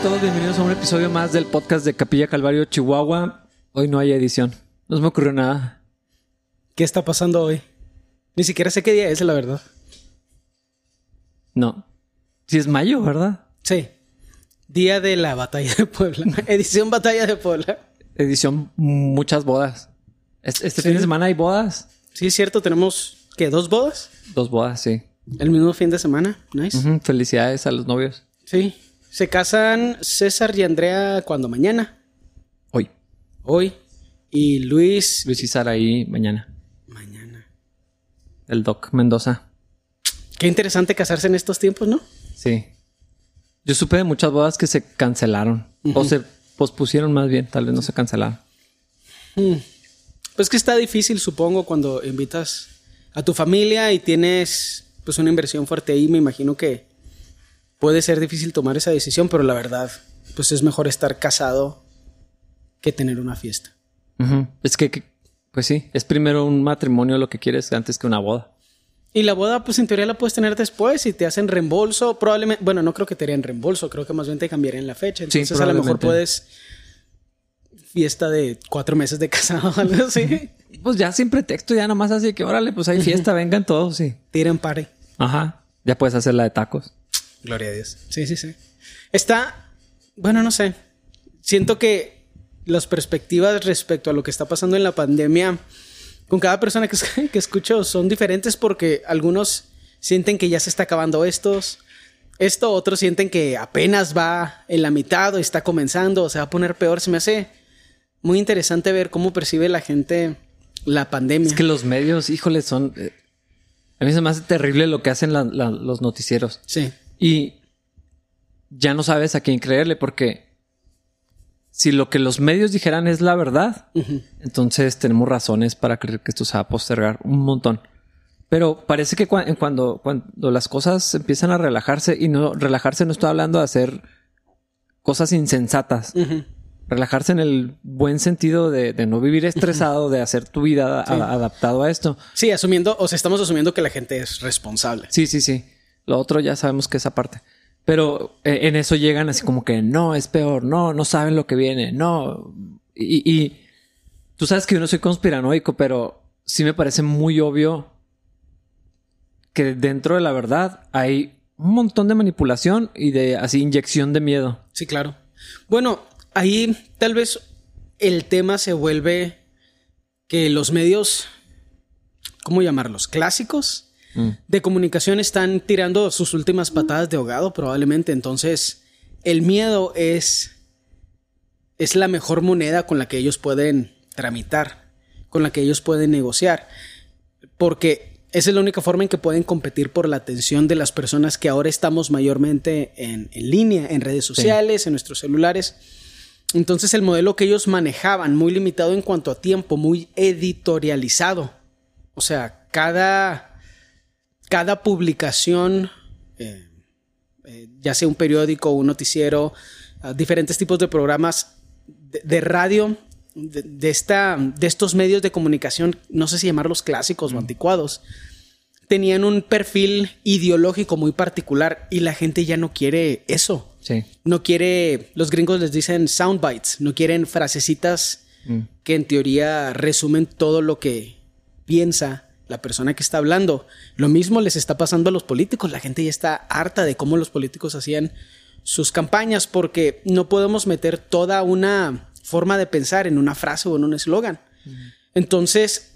a todos, bienvenidos a un episodio más del podcast de Capilla Calvario, Chihuahua. Hoy no hay edición, no se me ocurrió nada. ¿Qué está pasando hoy? Ni siquiera sé qué día es, la verdad. No. Si es mayo, ¿verdad? Sí. Día de la batalla de Puebla. Edición batalla de Puebla. Edición muchas bodas. Este, este fin de semana hay bodas. Sí, es cierto, tenemos que dos bodas. Dos bodas, sí. El mismo fin de semana. Nice. Felicidades a los novios. Sí. Se casan César y Andrea cuando mañana. Hoy. Hoy. Y Luis. Luis y Saraí mañana. Mañana. El Doc Mendoza. Qué interesante casarse en estos tiempos, ¿no? Sí. Yo supe de muchas bodas que se cancelaron. O se pospusieron más bien, tal vez no se cancelaron. Pues que está difícil, supongo, cuando invitas a tu familia y tienes pues una inversión fuerte ahí. Me imagino que puede ser difícil tomar esa decisión, pero la verdad, pues es mejor estar casado que tener una fiesta. Es que, que- pues sí, es primero un matrimonio lo que quieres antes que una boda. Y la boda, pues en teoría la puedes tener después y te hacen reembolso. Probablemente, bueno, no creo que te harían reembolso, creo que más bien te cambiarían la fecha. Sí, Entonces a lo mejor puedes fiesta de cuatro meses de casado algo así. Pues ya sin pretexto, ya nomás así que órale, pues hay fiesta, vengan todos, sí. Tiran party. Ajá. Ya puedes hacer la de tacos. Gloria a Dios. Sí, sí, sí. Está, bueno, no sé. Siento que las perspectivas respecto a lo que está pasando en la pandemia con cada persona que, que escucho son diferentes porque algunos sienten que ya se está acabando estos. Esto, otros sienten que apenas va en la mitad o está comenzando o se va a poner peor. Se me hace muy interesante ver cómo percibe la gente la pandemia. Es que los medios, híjole, son... eh, a mí se me hace terrible lo que hacen la- la- los noticieros. Sí. Y ya no sabes a quién creerle porque si lo que los medios dijeran es la verdad, entonces tenemos razones para creer que esto se va a postergar un montón. Pero parece que cua- cuando, cuando las cosas empiezan a relajarse, y no relajarse no estoy hablando de hacer cosas insensatas, relajarse en el buen sentido de, de no vivir estresado, de hacer tu vida a- Sí. adaptado a esto. Sí, asumiendo, o sea, estamos asumiendo que la gente es responsable. Sí, sí, sí. Lo otro ya sabemos que esa parte. Pero eh, en eso llegan así como que no, es peor, no, no saben lo que viene, no. Y, y tú sabes que yo no soy conspiranoico, pero sí me parece muy obvio que dentro de la verdad hay un montón de manipulación y de así inyección de miedo. Sí, claro. Bueno, ahí tal vez el tema se vuelve que los medios, ¿cómo llamarlos? Clásicos Mm. de comunicación están tirando sus últimas patadas de ahogado probablemente. Entonces, el miedo es, es la mejor moneda con la que ellos pueden tramitar, con la que ellos pueden negociar. Porque esa es la única forma en que pueden competir por la atención de las personas que ahora estamos mayormente en, en línea, en redes sociales, en nuestros celulares. Entonces el modelo que ellos manejaban, muy limitado en cuanto a tiempo, muy editorializado. O sea, cada, cada publicación, eh, eh, ya sea un periódico, un noticiero, ah, diferentes tipos de programas de, de radio, de, de esta, de estos medios de comunicación, no sé si llamarlos clásicos o anticuados, tenían un perfil ideológico muy particular y la gente ya no quiere eso. Sí. No quiere, los gringos les dicen sound bites, no quieren frasecitas Mm. que en teoría resumen todo lo que piensa la persona que está hablando. Lo mismo les está pasando a los políticos. La gente ya está harta de cómo los políticos hacían sus campañas porque no podemos meter toda una forma de pensar en una frase o en un eslogan. Entonces,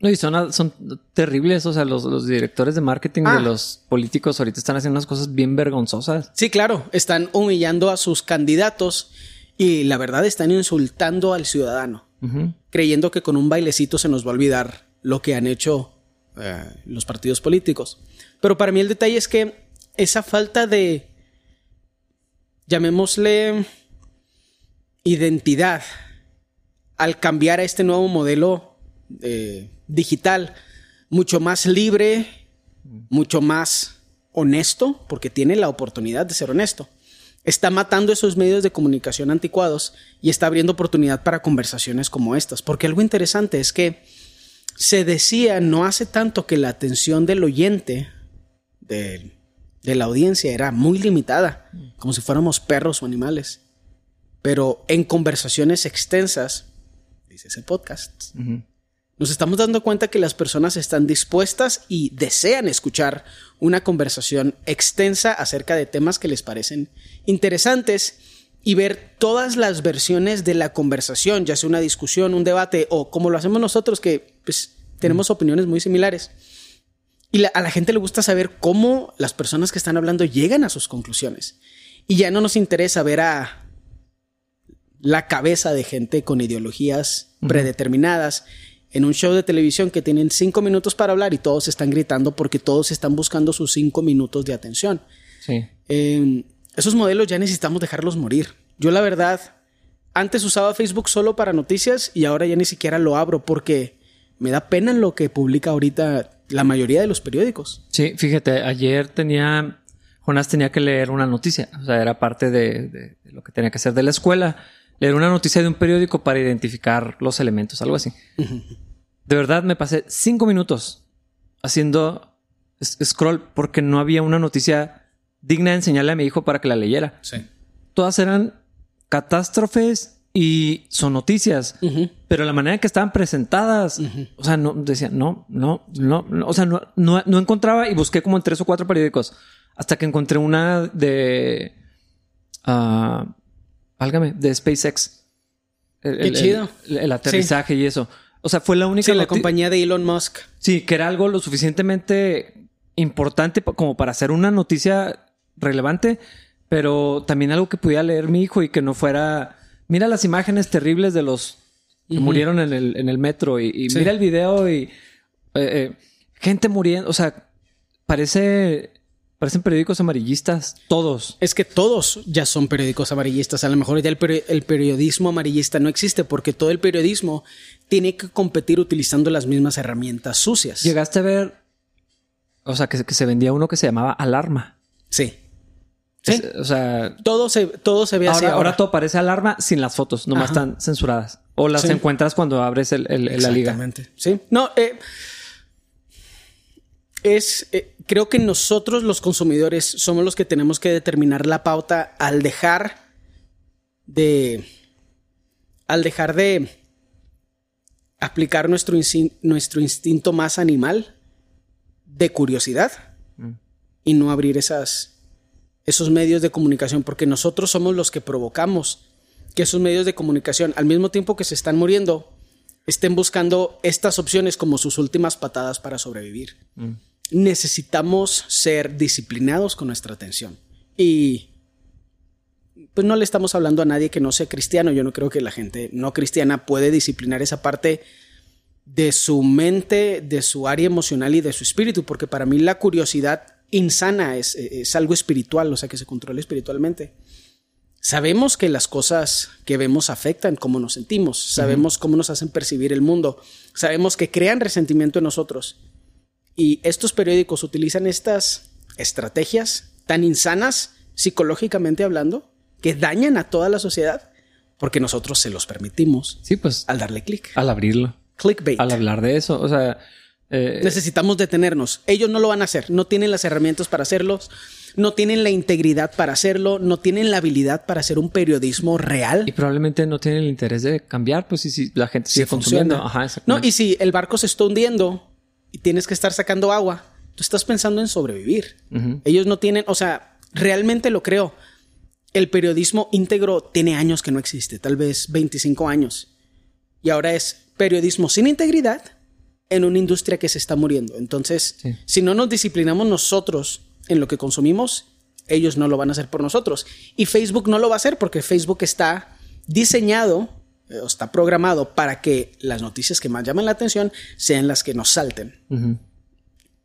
No, y son, son terribles. O sea, los, los directores de marketing Ah. de los políticos ahorita están haciendo unas cosas bien vergonzosas. sí, claro, están humillando a sus candidatos y la verdad están insultando al ciudadano. Creyendo que con un bailecito se nos va a olvidar lo que han hecho eh, los partidos políticos. Pero para mí el detalle es que esa falta de, llamémosle, identidad al cambiar a este nuevo modelo eh, digital, mucho más libre, mucho más honesto, porque tiene la oportunidad de ser honesto. Está matando esos medios de comunicación anticuados y está abriendo oportunidad para conversaciones como estas. Porque algo interesante es que se decía no hace tanto que la atención del oyente, de la audiencia era muy limitada, como si fuéramos perros o animales. Pero en conversaciones extensas, dice ese podcast, nos estamos dando cuenta que las personas están dispuestas y desean escuchar una conversación extensa acerca de temas que les parecen interesantes y ver todas las versiones de la conversación, ya sea una discusión, un debate o como lo hacemos nosotros que pues, tenemos opiniones muy similares. Y a la gente le gusta saber cómo las personas que están hablando llegan a sus conclusiones. Y ya no nos interesa ver a la cabeza de gente con ideologías predeterminadas en un show de televisión que tienen cinco minutos para hablar y todos están gritando porque todos están buscando sus cinco minutos de atención. Sí. Eh, esos modelos ya necesitamos dejarlos morir. Yo la verdad, antes usaba Facebook solo para noticias y ahora ya ni siquiera lo abro porque me da pena en lo que publica ahorita la mayoría de los periódicos. Sí, fíjate, ayer tenía, Jonás tenía que leer una noticia, o sea, era parte de, de lo que tenía que hacer de la escuela leer una noticia de un periódico para identificar los elementos, algo así. De verdad me pasé cinco minutos haciendo scroll porque no había una noticia digna de enseñarle a mi hijo para que la leyera. Sí. Todas eran catástrofes y son noticias, pero la manera en que estaban presentadas, o sea, no decía, no, no, no, o sea, no, no, encontraba y busqué como en tres o cuatro periódicos hasta que encontré una de uh, válgame, de SpaceX. El, Qué chido. El, aterrizaje y eso. O sea, fue la única. Sí, la compañía de Elon Musk. Sí, que era algo lo suficientemente importante como para hacer una noticia relevante, pero también algo que pudiera leer mi hijo y que no fuera. Mira las imágenes terribles de los que murieron en el, en el metro y, mira el video y. Eh, eh, gente muriendo. O sea, parece Parecen periódicos amarillistas, todos. Es que todos ya son periódicos amarillistas. A lo mejor ya el, periodismo amarillista no existe porque todo el periodismo tiene que competir utilizando las mismas herramientas sucias. Llegaste a ver, o sea, que, se vendía uno que se llamaba Alarma. Sí. Sí. o sea, todo se, todo se ve ahora, así. Ahora. todo parece alarma sin las fotos, nomás están censuradas. O las encuentras cuando abres el, la liga. Exactamente. Sí. No, eh, es, eh, creo que nosotros los consumidores somos los que tenemos que determinar la pauta al dejar de, al dejar de aplicar nuestro, nuestro instinto más animal de curiosidad mm. y no abrir esas, esos medios de comunicación, porque nosotros somos los que provocamos que esos medios de comunicación, al mismo tiempo que se están muriendo, estén buscando estas opciones como sus últimas patadas para sobrevivir. Mm necesitamos ser disciplinados con nuestra atención. Y pues no le estamos hablando a nadie que no sea cristiano. Yo no creo que la gente no cristiana puede disciplinar esa parte de su mente, de su área emocional y de su espíritu, porque para mí la curiosidad insana es, es algo espiritual, o sea, que se controla espiritualmente. Sabemos que las cosas que vemos afectan cómo nos sentimos, sabemos cómo nos hacen percibir el mundo, sabemos que crean resentimiento en nosotros, y estos periódicos utilizan estas estrategias tan insanas, psicológicamente hablando, que dañan a toda la sociedad, porque nosotros se los permitimos. Sí, pues. Al darle clic. Al abrirlo. Clickbait. Al hablar de eso. O sea. Eh, Necesitamos detenernos. Ellos no lo van a hacer. No tienen las herramientas para hacerlo. No tienen la integridad para hacerlo. No tienen la habilidad para hacer un periodismo real. Y probablemente no tienen el interés de cambiar, pues, si, la gente sigue consumiendo. Ajá, no, y si el barco se está hundiendo, y tienes que estar sacando agua, tú estás pensando en sobrevivir. Ellos no tienen, o sea, realmente lo creo. El periodismo íntegro tiene años que no existe, tal vez 25 años. Y ahora es periodismo sin integridad en una industria que se está muriendo. Entonces, si no nos disciplinamos nosotros en lo que consumimos, ellos no lo van a hacer por nosotros. Y Facebook no lo va a hacer porque Facebook está diseñado eh, está programado para que las noticias que más llaman la atención sean las que nos salten.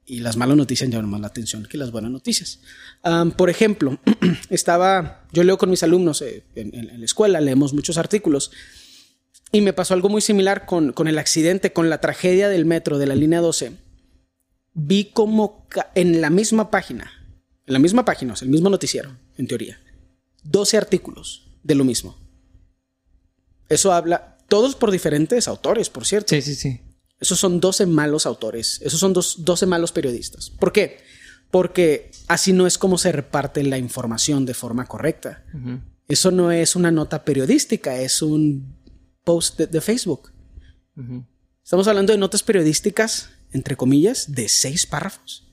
Y las malas noticias llaman más la atención que las buenas noticias. por ejemplo, estaba, yo leo con mis alumnos eh, en, la escuela, leemos muchos artículos. Y me pasó algo muy similar con, con el accidente, con la tragedia del metro de la línea 12. Vi como en la misma página, en la misma página, el mismo noticiero, en teoría, 12 artículos de lo mismo eso habla, todos por diferentes autores, por cierto. Sí, sí, sí. Esos son 12 malos autores, esos son dos, 12 malos periodistas. ¿Por qué? Porque así no es como se reparte la información de forma correcta. Eso no es una nota periodística, es un post de, Facebook. Estamos hablando de notas periodísticas, entre comillas, de seis párrafos,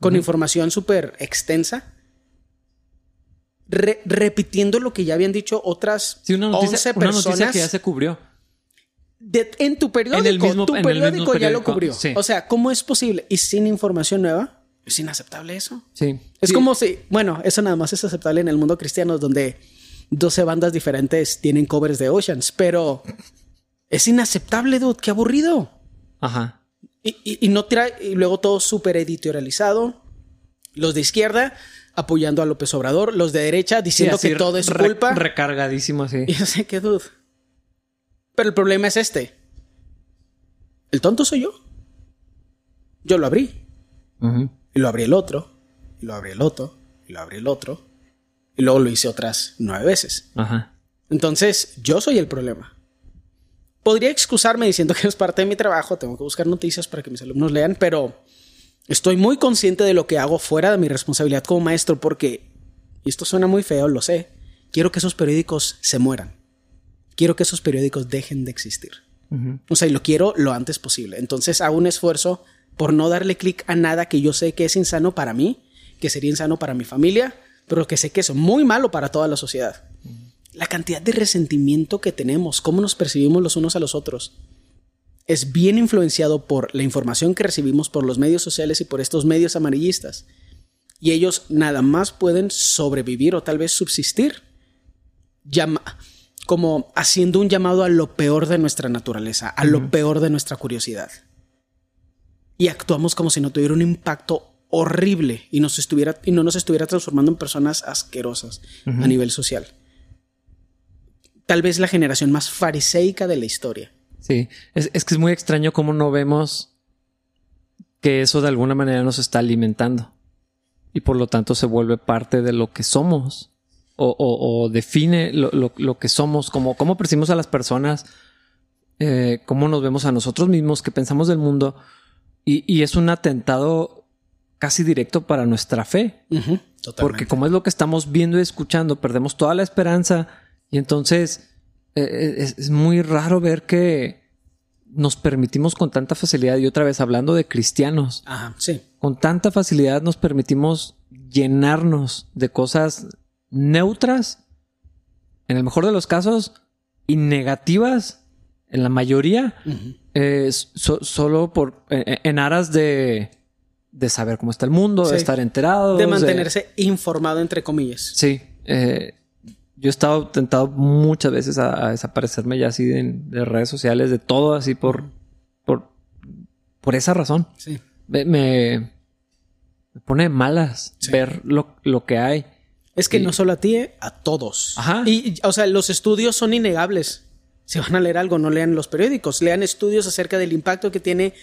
con información súper extensa, repitiendo lo que ya habían dicho otras sí, una noticia, Una noticia que ya se cubrió. en tu periódico, tu periódico, ya lo cubrió. O sea, ¿cómo es posible? Y sin información nueva, es inaceptable eso. Sí. Es como si, bueno, eso nada más es aceptable en el mundo cristiano, donde 12 bandas diferentes tienen covers de Oceans, pero es inaceptable, dude, qué aburrido. Ajá. Y, no trae, y luego todo súper editorializado. Los de izquierda apoyando a López Obrador, los de derecha diciendo que todo es culpa. Recargadísimo así. Y yo sé que, dude. Pero el problema es este. El tonto soy yo. Yo lo abrí. Y lo abrí el otro. Y lo abrí el otro. Y lo abrí el otro. Y luego lo hice otras nueve veces. Ajá. Entonces, yo soy el problema. Podría excusarme diciendo que es parte de mi trabajo, tengo que buscar noticias para que mis alumnos lean, pero estoy muy consciente de lo que hago fuera de mi responsabilidad como maestro porque, y esto suena muy feo, lo sé, quiero que esos periódicos se mueran. Quiero que esos periódicos dejen de existir. O sea, y lo quiero lo antes posible. Entonces hago un esfuerzo por no darle clic a nada que yo sé que es insano para mí, que sería insano para mi familia, pero que sé que es muy malo para toda la sociedad. La cantidad de resentimiento que tenemos, cómo nos percibimos los unos a los otros, es bien influenciado por la información que recibimos por los medios sociales y por estos medios amarillistas. Y ellos nada más pueden sobrevivir o tal vez subsistir como haciendo un llamado a lo peor de nuestra naturaleza, a lo peor de nuestra curiosidad. Y actuamos como si no tuviera un impacto horrible y, nos estuviera, y no nos estuviera transformando en personas asquerosas a nivel social. Tal vez la generación más fariseica de la historia. Sí, es, que es muy extraño cómo no vemos que eso de alguna manera nos está alimentando y por lo tanto se vuelve parte de lo que somos o, define lo, que somos, como cómo percibimos a las personas, eh, cómo nos vemos a nosotros mismos, qué pensamos del mundo y, y es un atentado casi directo para nuestra fe. Porque como es lo que estamos viendo y escuchando, perdemos toda la esperanza y entonces eh, eh, es, muy raro ver que nos permitimos con tanta facilidad, y otra vez hablando de cristianos, sí. con tanta facilidad nos permitimos llenarnos de cosas neutras, en el mejor de los casos, y negativas, en la mayoría, solo por en aras de de saber cómo está el mundo, de estar enterado. De mantenerse informado, entre comillas. Sí. Eh, yo he estado tentado muchas veces a, desaparecerme ya así de, redes sociales, de todo así por, por, por esa razón. Sí. Me, me, pone malas ver lo, lo, que hay. Es que no solo a ti, eh, a todos. Ajá. Y, o sea, los estudios son innegables. Si van a leer algo, no lean los periódicos. Lean estudios acerca del impacto que tiene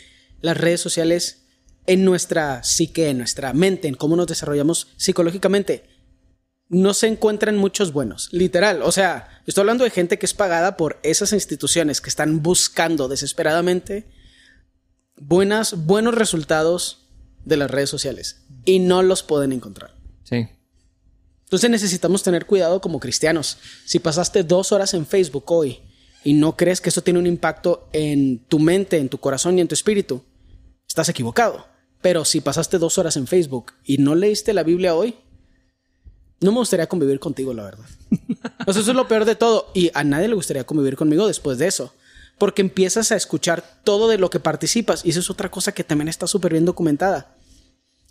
las redes sociales en nuestra psique, en nuestra mente, en cómo nos desarrollamos psicológicamente, no se encuentran muchos buenos. Literal. O sea, estoy hablando de gente que es pagada por esas instituciones que están buscando desesperadamente buenas, buenos resultados de las redes sociales y no los pueden encontrar. Sí. Entonces necesitamos tener cuidado como cristianos. Si pasaste dos horas en Facebook hoy y no crees que eso tiene un impacto en tu mente, en tu corazón y en tu espíritu, estás equivocado. Pero si pasaste dos horas en Facebook y no leíste la Biblia hoy, no me gustaría convivir contigo, la verdad. O sea, eso es lo peor de todo. Y a nadie le gustaría convivir conmigo después de eso. Porque empiezas a escuchar todo de lo que participas. Y eso es otra cosa que también está súper bien documentada.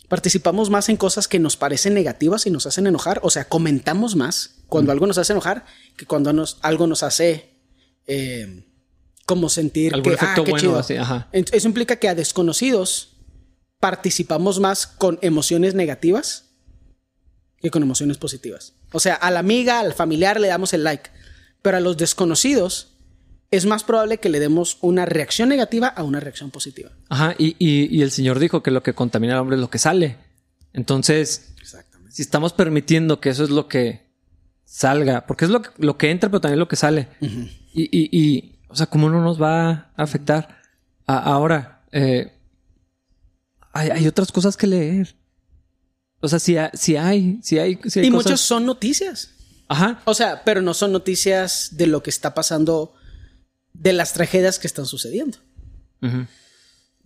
Participamos más en cosas que nos parecen negativas y nos hacen enojar. O sea, comentamos más cuando algo nos hace enojar que cuando nos, algo nos hace eh, como sentir que ah, qué chido. Eso implica que a desconocidos participamos más con emociones negativas que con emociones positivas. O sea, a la amiga, al familiar le damos el like, pero a los desconocidos es más probable que le demos una reacción negativa a una reacción positiva. Ajá, y, el Señor dijo que lo que contamina al hombre es lo que sale. Entonces, si estamos permitiendo que eso es lo que salga, porque es lo que, lo que entra, pero también lo que sale. y, o sea, ¿cómo no nos va a afectar? ahora, eh, hay, otras cosas que leer. O sea, si, hay, si hay, si hay y muchos son noticias. Ajá. O sea, pero no son noticias de lo que está pasando, de las tragedias que están sucediendo.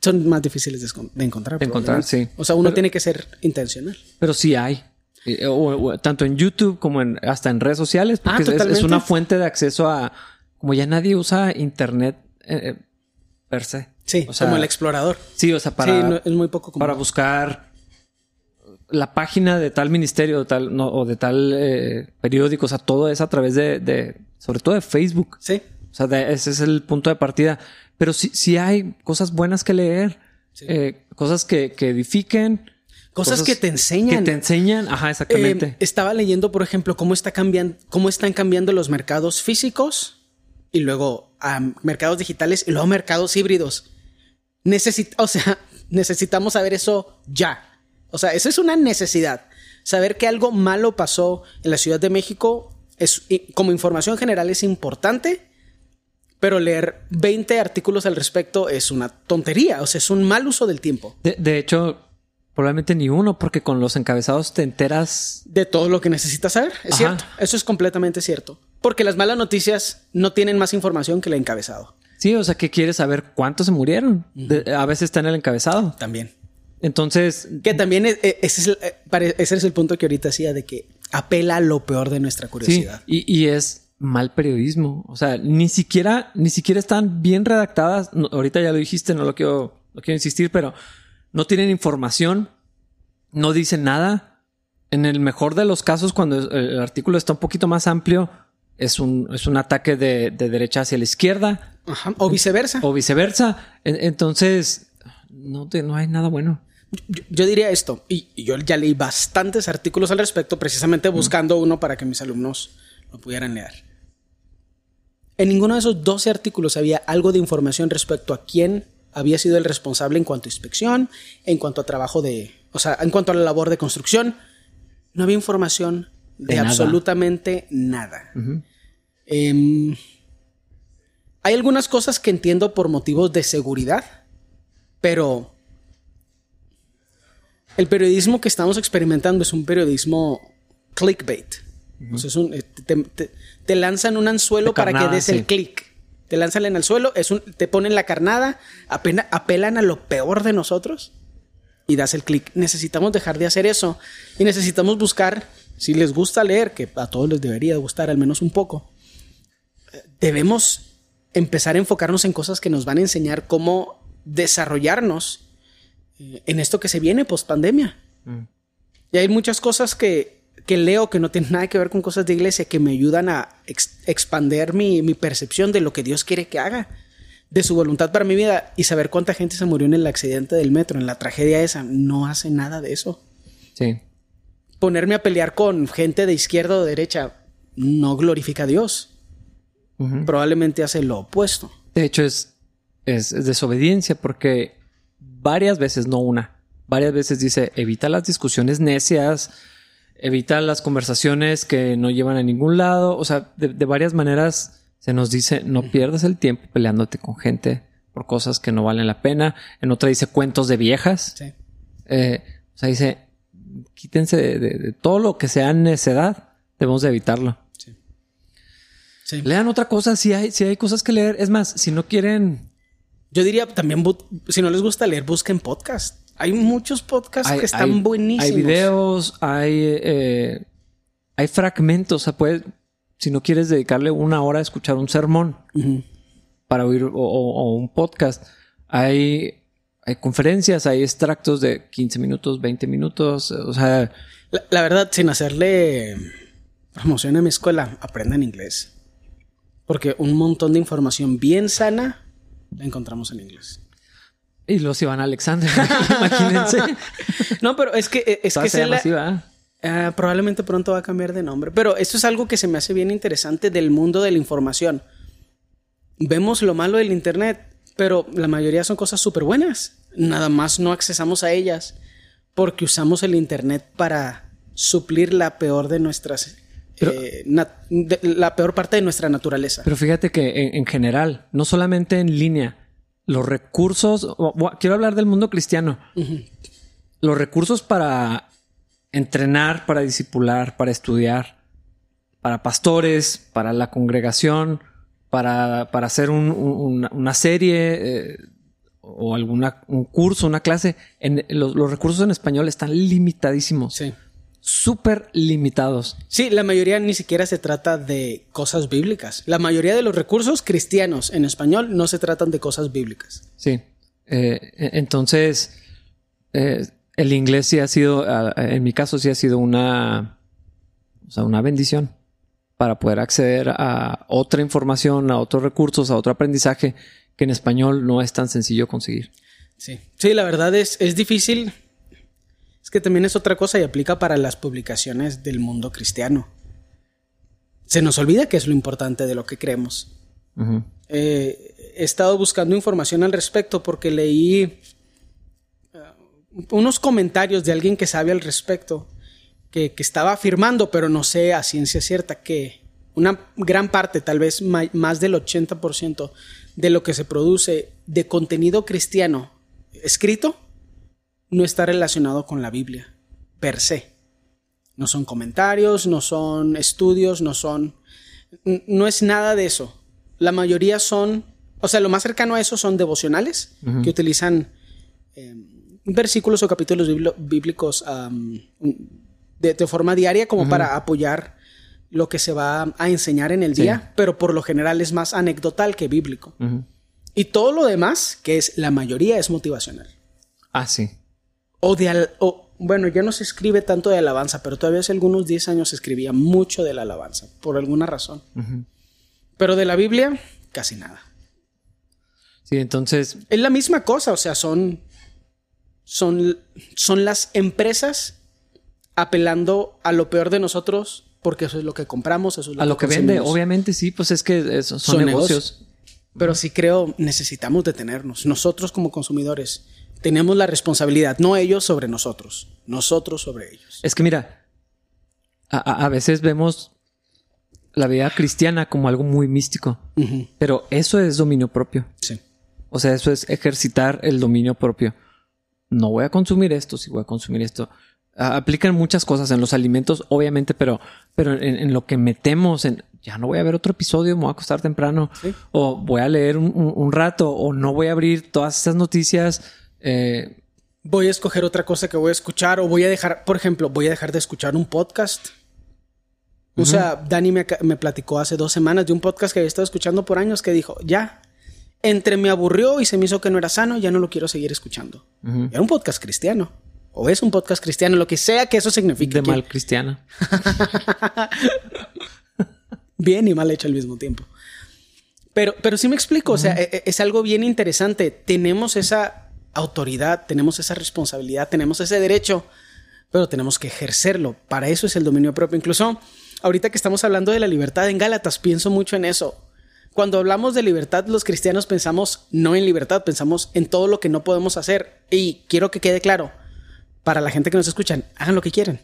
Son más difíciles de, encontrar. De encontrar, sí. O sea, uno tiene que ser intencional. Pero sí hay. tanto en YouTube como en, hasta en redes sociales, porque ah, es, una fuente de acceso a. Como ya nadie usa internet eh, eh, per se. Sí, como el explorador. Sí, o sea, para. es muy poco Para buscar la página de tal ministerio de tal, o de tal eh, periódico, o sea, todo es a través de, sobre todo de Facebook. Sí. O sea, ese es el punto de partida. Pero sí, sí hay cosas buenas que leer, eh, cosas que, edifiquen. Cosas, que te enseñan. Que te enseñan, ajá, exactamente. Eh, estaba leyendo, por ejemplo, cómo, está cambiando, cómo están cambiando los mercados físicos y luego a mercados digitales y luego mercados híbridos. Necesita, o sea, necesitamos saber eso ya. O sea, eso es una necesidad. Saber que algo malo pasó en la Ciudad de México es, como información general es importante, pero leer 20 artículos al respecto es una tontería. O sea, es un mal uso del tiempo. De, hecho, probablemente ni uno, porque con los encabezados te enteras de todo lo que necesitas saber. Es cierto. Eso es completamente cierto. Porque las malas noticias no tienen más información que el encabezado. Sí, o sea, ¿qué quieres saber cuántos se murieron? a veces está en el encabezado. También. Entonces. Que también e, e, ese, es el, ese es el punto que ahorita hacía de que apela a lo peor de nuestra curiosidad. Sí, y, es mal periodismo. O sea, ni siquiera, ni siquiera están bien redactadas. ahorita ya lo dijiste, no lo quiero, no quiero insistir, pero no tienen información, no dicen nada. En el mejor de los casos, cuando el artículo está un poquito más amplio, es un, es un ataque de, derecha hacia la izquierda. O viceversa. O viceversa. Entonces, no, no hay nada bueno. Yo, diría esto, y, yo ya leí bastantes artículos al respecto, precisamente buscando uno para que mis alumnos lo pudieran leer. En ninguno de esos 12 artículos había algo de información respecto a quién había sido el responsable en cuanto a inspección, en cuanto a trabajo de, o sea, en cuanto a la labor de construcción. No había información de, absolutamente nada. Em, hay algunas cosas que entiendo por motivos de seguridad, pero el periodismo que estamos experimentando es un periodismo clickbait. Eh, te, lanzan un anzuelo para que des el click. Te lanzan en el suelo, es un, te ponen la carnada, apelan a lo peor de nosotros y das el clic. Necesitamos dejar de hacer eso y necesitamos buscar, si les gusta leer, que a todos les debería gustar al menos un poco, debemos empezar a enfocarnos en cosas que nos van a enseñar cómo desarrollarnos en esto que se viene post pandemia. Mm. Y hay muchas cosas que, que, leo que no tienen nada que ver con cosas de iglesia que me ayudan a expander mi, mi, percepción de lo que Dios quiere que haga, de su voluntad para mi vida y saber cuánta gente se murió en el accidente del metro, en la tragedia esa. No hace nada de eso. Sí. Ponerme a pelear con gente de izquierda o derecha no glorifica a Dios. Probablemente hace lo opuesto. De hecho, es, es desobediencia porque varias veces, no una, varias veces dice, evita las discusiones necias, evita las conversaciones que no llevan a ningún lado, o sea, de, varias maneras se nos dice, no pierdas el tiempo peleándote con gente por cosas que no valen la pena. En otra dice cuentos de viejas. Sí. Eh, o sea, dice, quítense de, todo lo que sea necedad, debemos de evitarlo. Sí. Lean otra cosa, si hay, si hay cosas que leer. Es más, si no quieren yo diría también, si no les gusta leer, busquen podcast. Hay muchos podcasts que están buenísimos. Hay videos, hay, eh, hay fragmentos. O sea, puedes, si no quieres dedicarle una hora a escuchar un sermón para oír o, un podcast, hay, hay conferencias, hay extractos de 15 minutos, 20 minutos. O sea, la, la verdad, sin hacerle promoción a mi escuela, aprendan inglés. Porque un montón de información bien sana la encontramos en inglés. Y los Iván Alexander, imagínense. no, pero es que es que se la, ah, probablemente pronto va a cambiar de nombre, pero esto es algo que se me hace bien interesante del mundo de la información. Vemos lo malo del internet, pero la mayoría son cosas súper buenas. Nada más no accesamos a ellas porque usamos el internet para suplir la peor de nuestras eh, la peor parte de nuestra naturaleza. Pero fíjate que en, general, no solamente en línea, los recursos, quiero hablar del mundo cristiano, los recursos para entrenar para discipular, para estudiar, para pastores, para la congregación, para, para hacer un- un- una, una serie eh, o alguna, un curso, una clase. En, los, los recursos en español están limitadísimos, Sí. Súper limitados. Sí, la mayoría ni siquiera se trata de cosas bíblicas. La mayoría de los recursos cristianos en español no se tratan de cosas bíblicas. Sí. Eh, e- entonces, eh, el inglés sí ha sido, en mi caso sí ha sido una, o sea, una bendición para poder acceder a otra información, a otros recursos, a otro aprendizaje que en español no es tan sencillo conseguir. Sí. Sí, la verdad es, es difícil. Es que también es otra cosa y aplica para las publicaciones del mundo cristiano. Se nos olvida que es lo importante de lo que creemos. Eh, he estado buscando información al respecto porque leí eh, unos comentarios de alguien que sabe al respecto, que, que estaba afirmando, pero no sé a ciencia cierta, que una gran parte, tal vez más del 80% de lo que se produce de contenido cristiano escrito, no está relacionado con la Biblia, per se. No son comentarios, no son estudios, no son... No es nada de eso. La mayoría son... O sea, lo más cercano a eso son devocionales que utilizan eh, versículos o capítulos bíblicos de, de forma diaria como para apoyar lo que se va a enseñar en el Sí. día, pero por lo general es más anecdotal que bíblico. Y todo lo demás, que es la mayoría, es motivacional. Ah, sí. O de al- o, bueno, ya no se escribe tanto de alabanza, pero todavía hace algunos 10 años se escribía mucho de la alabanza, por alguna razón. Pero de la Biblia, casi nada. Sí, entonces, Es la misma cosa, o sea, son, son, son las empresas apelando a lo peor de nosotros porque eso es lo que compramos, eso es lo a lo que vende, obviamente sí, pues es que eso, son, Son negocios. Pero sí creo necesitamos detenernos. Nosotros como consumidores tenemos la responsabilidad, no ellos sobre nosotros, nosotros sobre ellos. Es que mira, a, a- veces vemos la vida cristiana como algo muy místico, pero eso es dominio propio. Sí. O sea, eso es ejercitar el dominio propio. No voy a consumir esto, sí voy a consumir esto. Aplican muchas cosas en los alimentos, obviamente, pero, pero en, en lo que metemos, en ya no voy a ver otro episodio, me voy a acostar temprano, Sí. o voy a leer un, un- un rato, o no voy a abrir todas estas noticias. Eh, Voy a escoger otra cosa que voy a escuchar o voy a dejar, por ejemplo, voy a dejar de escuchar un podcast. O sea, Dani me, me platicó hace dos semanas de un podcast que había estado escuchando por años que dijo, ya, entre me aburrió y se me hizo que no era sano, ya no lo quiero seguir escuchando. Era un podcast cristiano. O es un podcast cristiano, lo que sea que eso signifique. de que- mal cristiana. bien y mal hecho al mismo tiempo. Pero, pero sí me explico, o sea, e- e- es algo bien interesante. Tenemos esa autoridad, tenemos esa responsabilidad, tenemos ese derecho, pero tenemos que ejercerlo. Para eso es el dominio propio. Incluso ahorita que estamos hablando de la libertad en Gálatas, pienso mucho en eso. Cuando hablamos de libertad, los cristianos pensamos no en libertad, pensamos en todo lo que no podemos hacer. Y quiero que quede claro, para la gente que nos escuchan, hagan lo que quieran.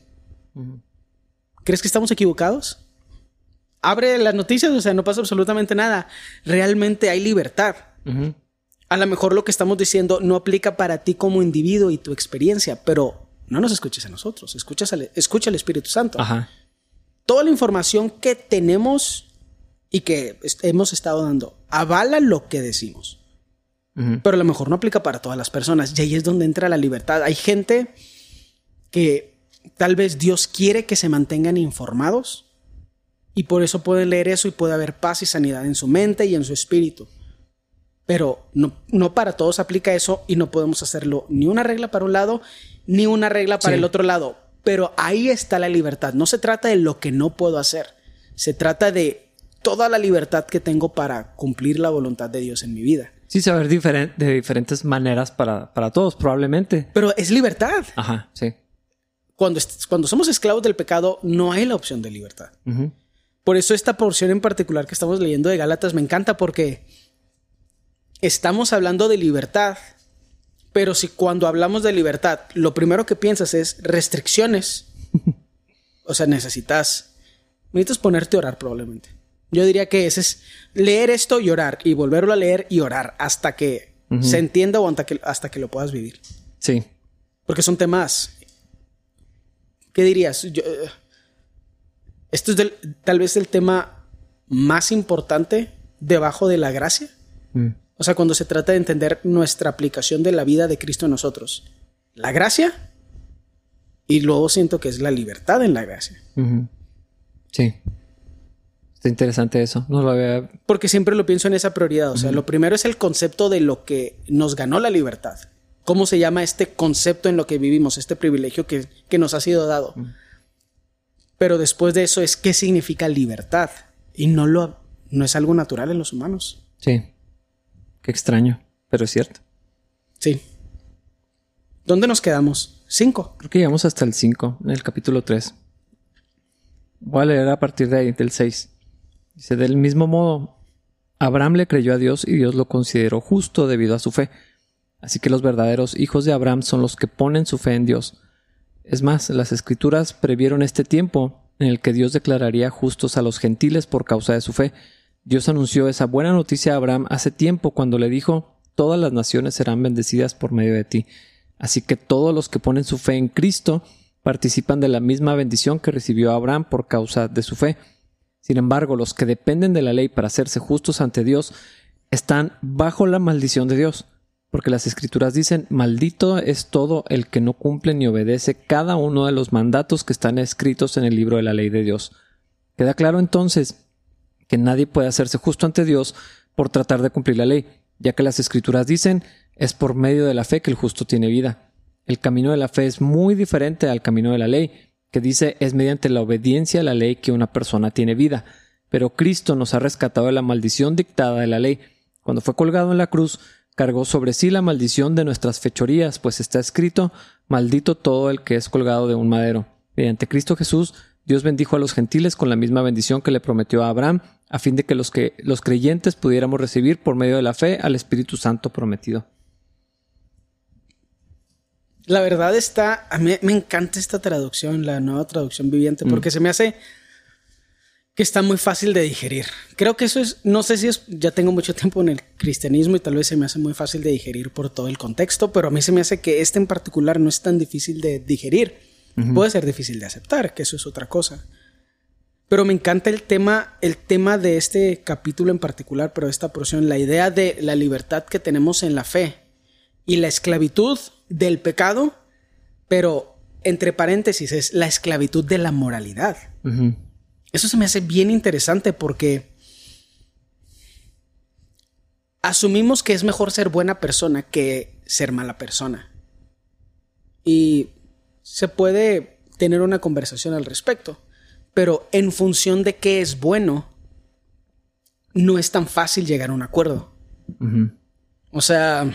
¿Crees que estamos equivocados? Abre las noticias, o sea, no pasa absolutamente nada. Realmente hay libertad. A lo mejor lo que estamos diciendo no aplica para ti como individuo y tu experiencia, pero no nos escuches a nosotros, escuchas al, escucha al Espíritu Santo. Ajá. Toda la información que tenemos y que est- hemos estado dando avala lo que decimos, pero a lo mejor no aplica para todas las personas. Y ahí es donde entra la libertad. Hay gente que tal vez Dios quiere que se mantengan informados y por eso pueden leer eso y puede haber paz y sanidad en su mente y en su espíritu. Pero no, no para todos aplica eso y no podemos hacerlo ni una regla para un lado ni una regla para Sí. el otro lado. Pero ahí está la libertad. No se trata de lo que no puedo hacer. Se trata de toda la libertad que tengo para cumplir la voluntad de Dios en mi vida. Sí, saber diferen- de diferentes maneras para, para todos, probablemente. Pero es libertad. Ajá, sí. Cuando, cuando somos esclavos del pecado, no hay la opción de libertad. Por eso esta porción en particular que estamos leyendo de Gálatas me encanta porque estamos hablando de libertad, pero si cuando hablamos de libertad lo primero que piensas es restricciones, o sea, necesitas, necesitas ponerte a orar probablemente. Yo diría que ese es leer esto y orar y volverlo a leer y orar hasta que se entienda o hasta que, hasta que lo puedas vivir. Sí. Porque son temas ¿Qué dirías? Yo, esto es del- tal vez el tema más importante debajo de la gracia. Mm. O sea, cuando se trata de entender nuestra aplicación de la vida de Cristo en nosotros. La gracia y luego siento que es la libertad en la gracia. Sí. Está interesante eso. No lo había. Porque siempre lo pienso en esa prioridad. O sea, lo primero es el concepto de lo que nos ganó la libertad. ¿Cómo se llama este concepto en lo que vivimos, este privilegio que, que nos ha sido dado? Pero después de eso es qué significa libertad. Y no, lo, no es algo natural en los humanos. Sí. Qué extraño, pero es cierto. Sí. ¿Dónde nos quedamos? Cinco. Creo que llegamos hasta el 5, en el capítulo 3. Voy a leer a partir de ahí, del 6. Dice, del mismo modo, Abraham le creyó a Dios y Dios lo consideró justo debido a su fe. Así que los verdaderos hijos de Abraham son los que ponen su fe en Dios. Es más, las escrituras previeron este tiempo en el que Dios declararía justos a los gentiles por causa de su fe. Dios anunció esa buena noticia a Abraham hace tiempo cuando le dijo, todas las naciones serán bendecidas por medio de ti. Así que todos los que ponen su fe en Cristo participan de la misma bendición que recibió Abraham por causa de su fe. Sin embargo, los que dependen de la ley para hacerse justos ante Dios están bajo la maldición de Dios, porque las escrituras dicen, maldito es todo el que no cumple ni obedece cada uno de los mandatos que están escritos en el libro de la ley de Dios. Queda claro entonces que nadie puede hacerse justo ante Dios por tratar de cumplir la ley, ya que las escrituras dicen, es por medio de la fe que el justo tiene vida. El camino de la fe es muy diferente al camino de la ley, que dice es mediante la obediencia a la ley que una persona tiene vida. Pero Cristo nos ha rescatado de la maldición dictada de la ley. Cuando fue colgado en la cruz, cargó sobre sí la maldición de nuestras fechorías, pues está escrito, maldito todo el que es colgado de un madero. Mediante Cristo Jesús, Dios bendijo a los gentiles con la misma bendición que le prometió a Abraham, a fin de que los, que los creyentes pudiéramos recibir por medio de la fe al Espíritu Santo prometido. La verdad está, a mí me encanta esta traducción, la nueva traducción viviente, porque se me hace que está muy fácil de digerir. Creo que eso es, no sé si es, ya tengo mucho tiempo en el cristianismo y tal vez se me hace muy fácil de digerir por todo el contexto, pero a mí se me hace que este en particular no es tan difícil de digerir. Puede ser difícil de aceptar, que eso es otra cosa. Pero me encanta el tema, el tema de este capítulo en particular, pero esta porción, la idea de la libertad que tenemos en la fe y la esclavitud del pecado, pero entre paréntesis es la esclavitud de la moralidad. Eso se me hace bien interesante porque asumimos que es mejor ser buena persona que ser mala persona. Y se puede tener una conversación al respecto, pero en función de qué es bueno, no es tan fácil llegar a un acuerdo. O sea,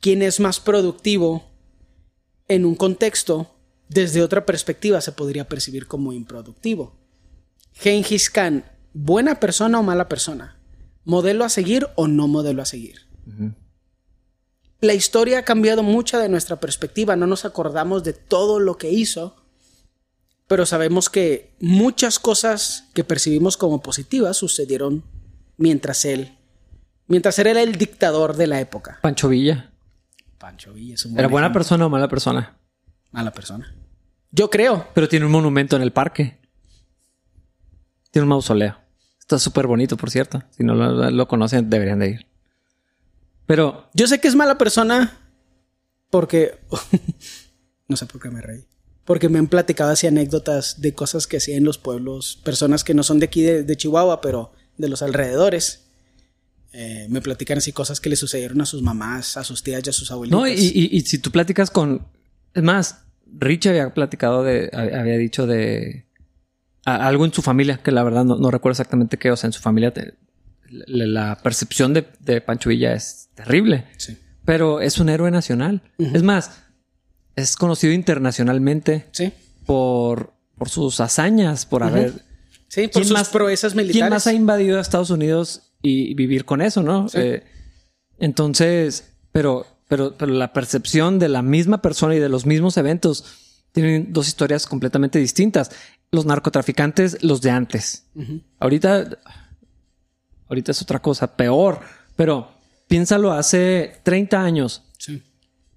quién es más productivo en un contexto, desde otra perspectiva se podría percibir como improductivo. Gengis Khan, ¿buena persona o mala persona? ¿Modelo a seguir o no modelo a seguir? La historia ha cambiado mucha de nuestra perspectiva, no nos acordamos de todo lo que hizo, pero sabemos que muchas cosas que percibimos como positivas sucedieron mientras él, mientras él era el dictador de la época. Pancho Villa. Pancho Villa es un ¿Era buen buena ejemplo. persona o mala persona? Mala persona. Yo creo. Pero tiene un monumento en el parque. Tiene un mausoleo. Está súper bonito, por cierto. Si no lo, lo conocen, deberían de ir. Pero Yo sé que es mala persona porque... no sé por qué me reí. Porque me han platicado así anécdotas de cosas que hacían en los pueblos, personas que no son de aquí de, de Chihuahua, pero de los alrededores. Eh, me platican así cosas que le sucedieron a sus mamás, a sus tías y a sus abuelitas. No, y, y- y si tú platicas con. Es más, Rich había platicado de. Había dicho de. a- algo en su familia, que la verdad no, no recuerdo exactamente qué. O sea, en su familia. te- la, la percepción de, de Pancho Villa es terrible. Sí. Pero es un héroe nacional. Es más, es conocido internacionalmente Sí. por, por sus hazañas, por haber. Sí, por ¿Quién sus más- proezas militares. ¿Quién más ha invadido a Estados Unidos y vivir con eso, no? Sí. Eh, entonces, pero, pero, pero la percepción de la misma persona y de los mismos eventos tienen dos historias completamente distintas. Los narcotraficantes, los de antes. Ahorita, ahorita es otra cosa, peor. Pero piénsalo hace 30 años. Sí.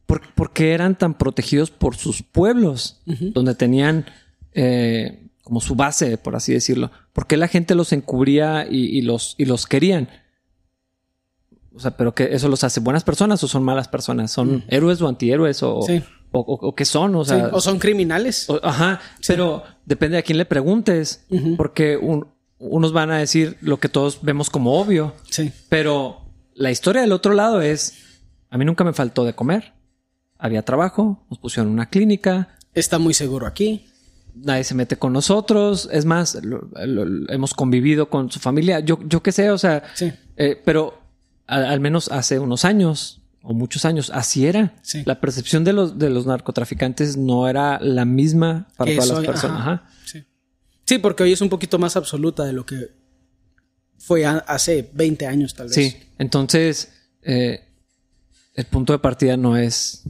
Por, qué eran tan protegidos por sus pueblos, donde tenían eh, como su base, por así decirlo. ¿Por qué la gente los encubría y, los, y los querían? O sea, pero que eso los hace buenas personas o son malas personas, son héroes o antihéroes o, o, qué son, o sea, o son criminales. ajá, pero depende a quién le preguntes, porque unos van a decir lo que todos vemos como obvio. Sí. Pero la historia del otro lado es, a mí nunca me faltó de comer había trabajo, nos pusieron en una clínica. Está muy seguro aquí. Nadie se mete con nosotros. Es más, hemos convivido con su familia. Yo, yo qué sé, o sea, sí. Eh, pero al, menos hace unos años o muchos años, así era. La percepción de los, de los narcotraficantes no era la misma para todas las personas. Sí. sí, porque hoy es un poquito más absoluta de lo que fue hace 20 años, tal vez. Sí, entonces eh, el punto de partida no es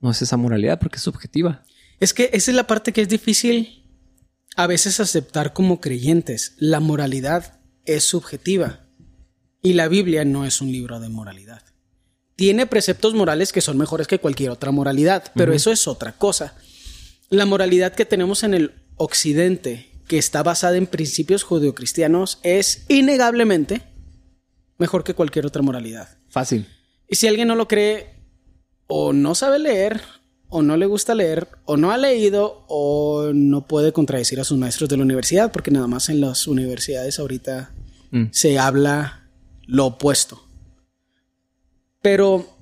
no es esa moralidad porque es subjetiva. Es que esa es la parte que es difícil a veces aceptar como creyentes. La moralidad es subjetiva y la Biblia no es un libro de moralidad. Tiene preceptos morales que son mejores que cualquier otra moralidad, pero eso es otra cosa. La moralidad que tenemos en el occidente, que está basada en principios judeocristianos, es innegablemente mejor que cualquier otra moralidad. Fácil. Y si alguien no lo cree, o no sabe leer, o no le gusta leer, o no ha leído, o no puede contradecir a sus maestros de la universidad, porque nada más en las universidades ahorita mm. se habla lo opuesto. Pero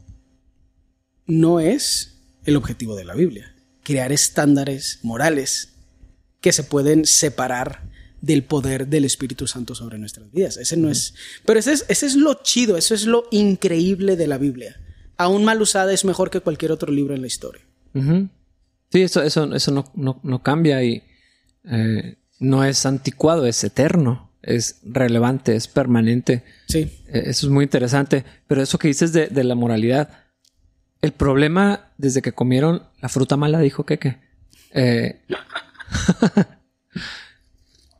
no es el objetivo de la Biblia, crear estándares morales que se pueden separar del poder del Espíritu Santo sobre nuestras vidas. Ese no es. Pero ese es, ese es lo chido, eso es lo increíble de la Biblia aún mal usada es mejor que cualquier otro libro en la historia. Sí, eso, eso, eso no, no, cambia y eh, no es anticuado, es eterno, es relevante, es permanente. Sí. Eh, eso es muy interesante. Pero eso que dices de, la moralidad, el problema desde que comieron la fruta mala, dijo que eh,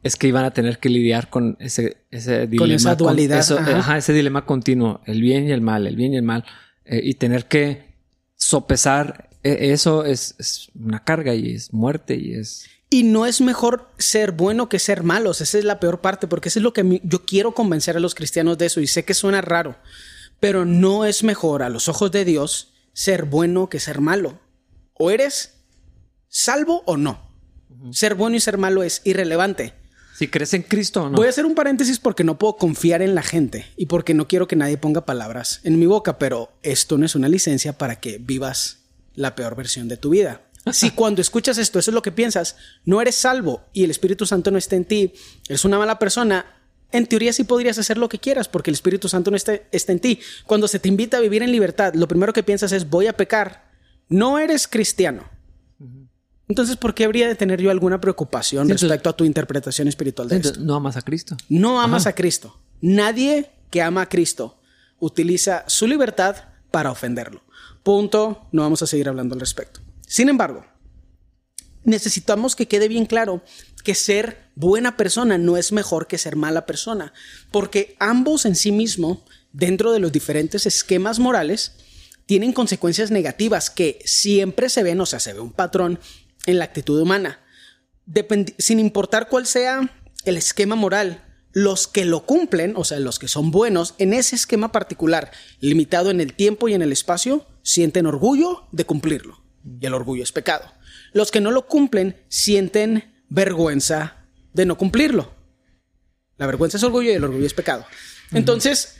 es que iban a tener que lidiar con ese, ese dilema. Con esa dualidad. ese dilema continuo, el bien y el mal, el bien y el mal. Eh, y tener que sopesar eh, eso es, una carga y es muerte y es... Y no es mejor ser bueno que ser malos. Esa es la peor parte, porque eso es lo que yo quiero convencer a los cristianos de eso. Y sé que suena raro, pero no es mejor a los ojos de Dios ser bueno que ser malo. O eres salvo o no. Ser bueno y ser malo es irrelevante. Si crees en Cristo o no. Voy a hacer un paréntesis porque no puedo confiar en la gente y porque no quiero que nadie ponga palabras en mi boca, pero esto no es una licencia para que vivas la peor versión de tu vida. Si cuando escuchas esto, eso es lo que piensas, no eres salvo y el Espíritu Santo no está en ti, eres una mala persona, en teoría sí podrías hacer lo que quieras porque el Espíritu Santo no está, está en ti. Cuando se te invita a vivir en libertad, lo primero que piensas es voy a pecar. No eres cristiano. Entonces, ¿por qué habría de tener yo alguna preocupación respecto a tu interpretación espiritual de esto? No amas a Cristo. No amas a Cristo. Nadie que ama a Cristo utiliza su libertad para ofenderlo. Punto. No vamos a seguir hablando al respecto. Sin embargo, necesitamos que quede bien claro que ser buena persona no es mejor que ser mala persona, porque ambos en sí mismo, dentro de los diferentes esquemas morales, tienen consecuencias negativas que siempre se ven, o sea, se ve un patrón en la actitud humana. sin importar cuál sea el esquema moral, los que lo cumplen, o sea, los que son buenos, en ese esquema particular, limitado en el tiempo y en el espacio, sienten orgullo de cumplirlo. Y el orgullo es pecado. Los que no lo cumplen sienten vergüenza de no cumplirlo. La vergüenza es orgullo y el orgullo es pecado. Entonces,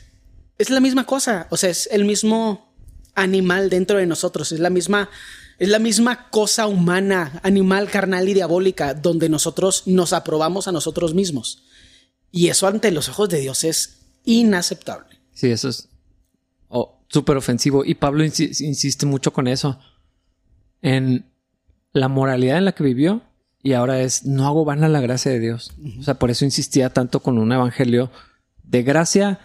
es la misma cosa, o sea, es el mismo animal dentro de nosotros, es la misma es la misma cosa humana, animal, carnal y diabólica, donde nosotros nos aprobamos a nosotros mismos. Y eso ante los ojos de Dios es inaceptable. Sí, eso es oh, súper ofensivo. Y Pablo insiste mucho con eso. En la moralidad en la que vivió. Y ahora es, no hago vana la gracia de Dios. O sea, por eso insistía tanto con un evangelio de gracia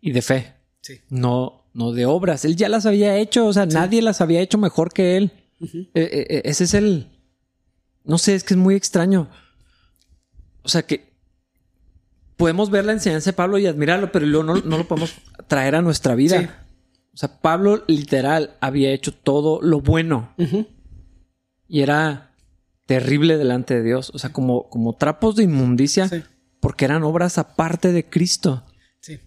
y de fe. Sí. No, no de obras. Él ya las había hecho. O sea, nadie las había hecho mejor que él. Eh, eh, eh, ese es el... No sé, es que es muy extraño. O sea que podemos ver la enseñanza de Pablo y admirarlo, pero luego no, lo podemos traer a nuestra vida. O sea, Pablo literal había hecho todo lo bueno. Y era terrible delante de Dios. O sea, como, como trapos de inmundicia, porque eran obras aparte de Cristo. Sí.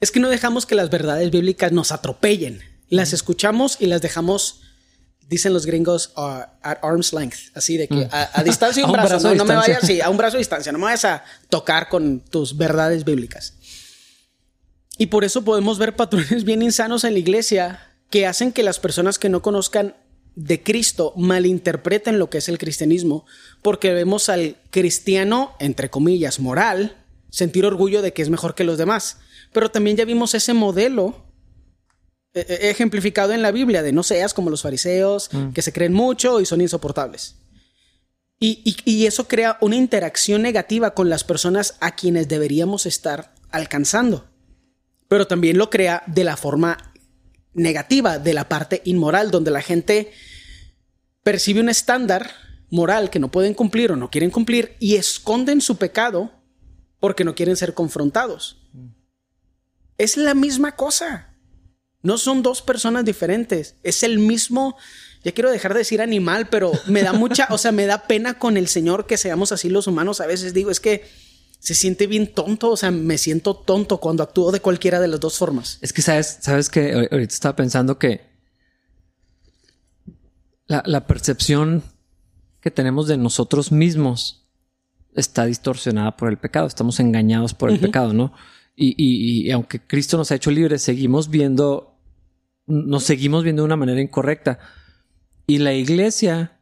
Es que no dejamos que las verdades bíblicas nos atropellen. Las escuchamos y las dejamos dicen los gringos uh, at arm's length, así de que mm. a, distancia y un, brazo, no, me vayas, sí, a un brazo de distancia, no me vayas a tocar con tus verdades bíblicas. Y por eso podemos ver patrones bien insanos en la iglesia que hacen que las personas que no conozcan de Cristo malinterpreten lo que es el cristianismo, porque vemos al cristiano, entre comillas, moral, sentir orgullo de que es mejor que los demás. Pero también ya vimos ese modelo ejemplificado en la Biblia de no seas como los fariseos, mm. que se creen mucho y son insoportables. Y, eso crea una interacción negativa con las personas a quienes deberíamos estar alcanzando. Pero también lo crea de la forma negativa, de la parte inmoral, donde la gente percibe un estándar moral que no pueden cumplir o no quieren cumplir y esconden su pecado porque no quieren ser confrontados. Mm. Es la misma cosa. No son dos personas diferentes. Es el mismo. Ya quiero dejar de decir animal, pero me da mucha, o sea, me da pena con el Señor que seamos así los humanos. A veces digo, es que se siente bien tonto, o sea, me siento tonto cuando actúo de cualquiera de las dos formas. Es que sabes, sabes que ahorita estaba pensando que la, percepción que tenemos de nosotros mismos está distorsionada por el pecado. Estamos engañados por el pecado, ¿no? Y, y, aunque Cristo nos ha hecho libres, seguimos viendo nos seguimos viendo de una manera incorrecta. Y la iglesia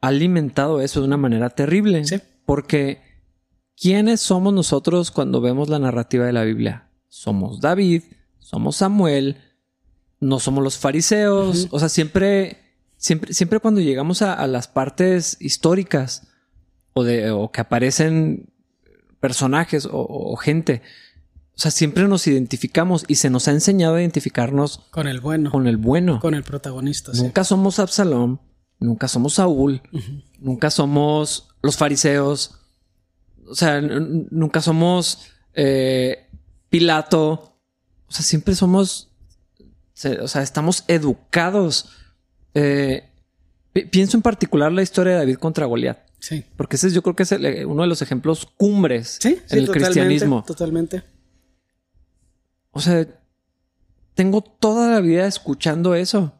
ha alimentado eso de una manera terrible. Porque ¿quiénes somos nosotros cuando vemos la narrativa de la Biblia? Somos David, somos Samuel, no somos los fariseos. O sea, siempre, siempre, siempre cuando llegamos a, las partes históricas o, de, o que aparecen personajes o gente o sea, siempre nos identificamos y se nos ha enseñado a identificarnos con el bueno. Con el bueno. Con el protagonista. Nunca somos Absalom, nunca somos Saúl, nunca somos los fariseos. O sea, nunca somos eh, Pilato. O sea, siempre somos. O sea, estamos educados. Eh, pienso en particular la historia de David contra Goliat. Sí. Porque ese yo creo que es uno de los ejemplos cumbres en el cristianismo. Totalmente. O sea, tengo toda la vida escuchando eso.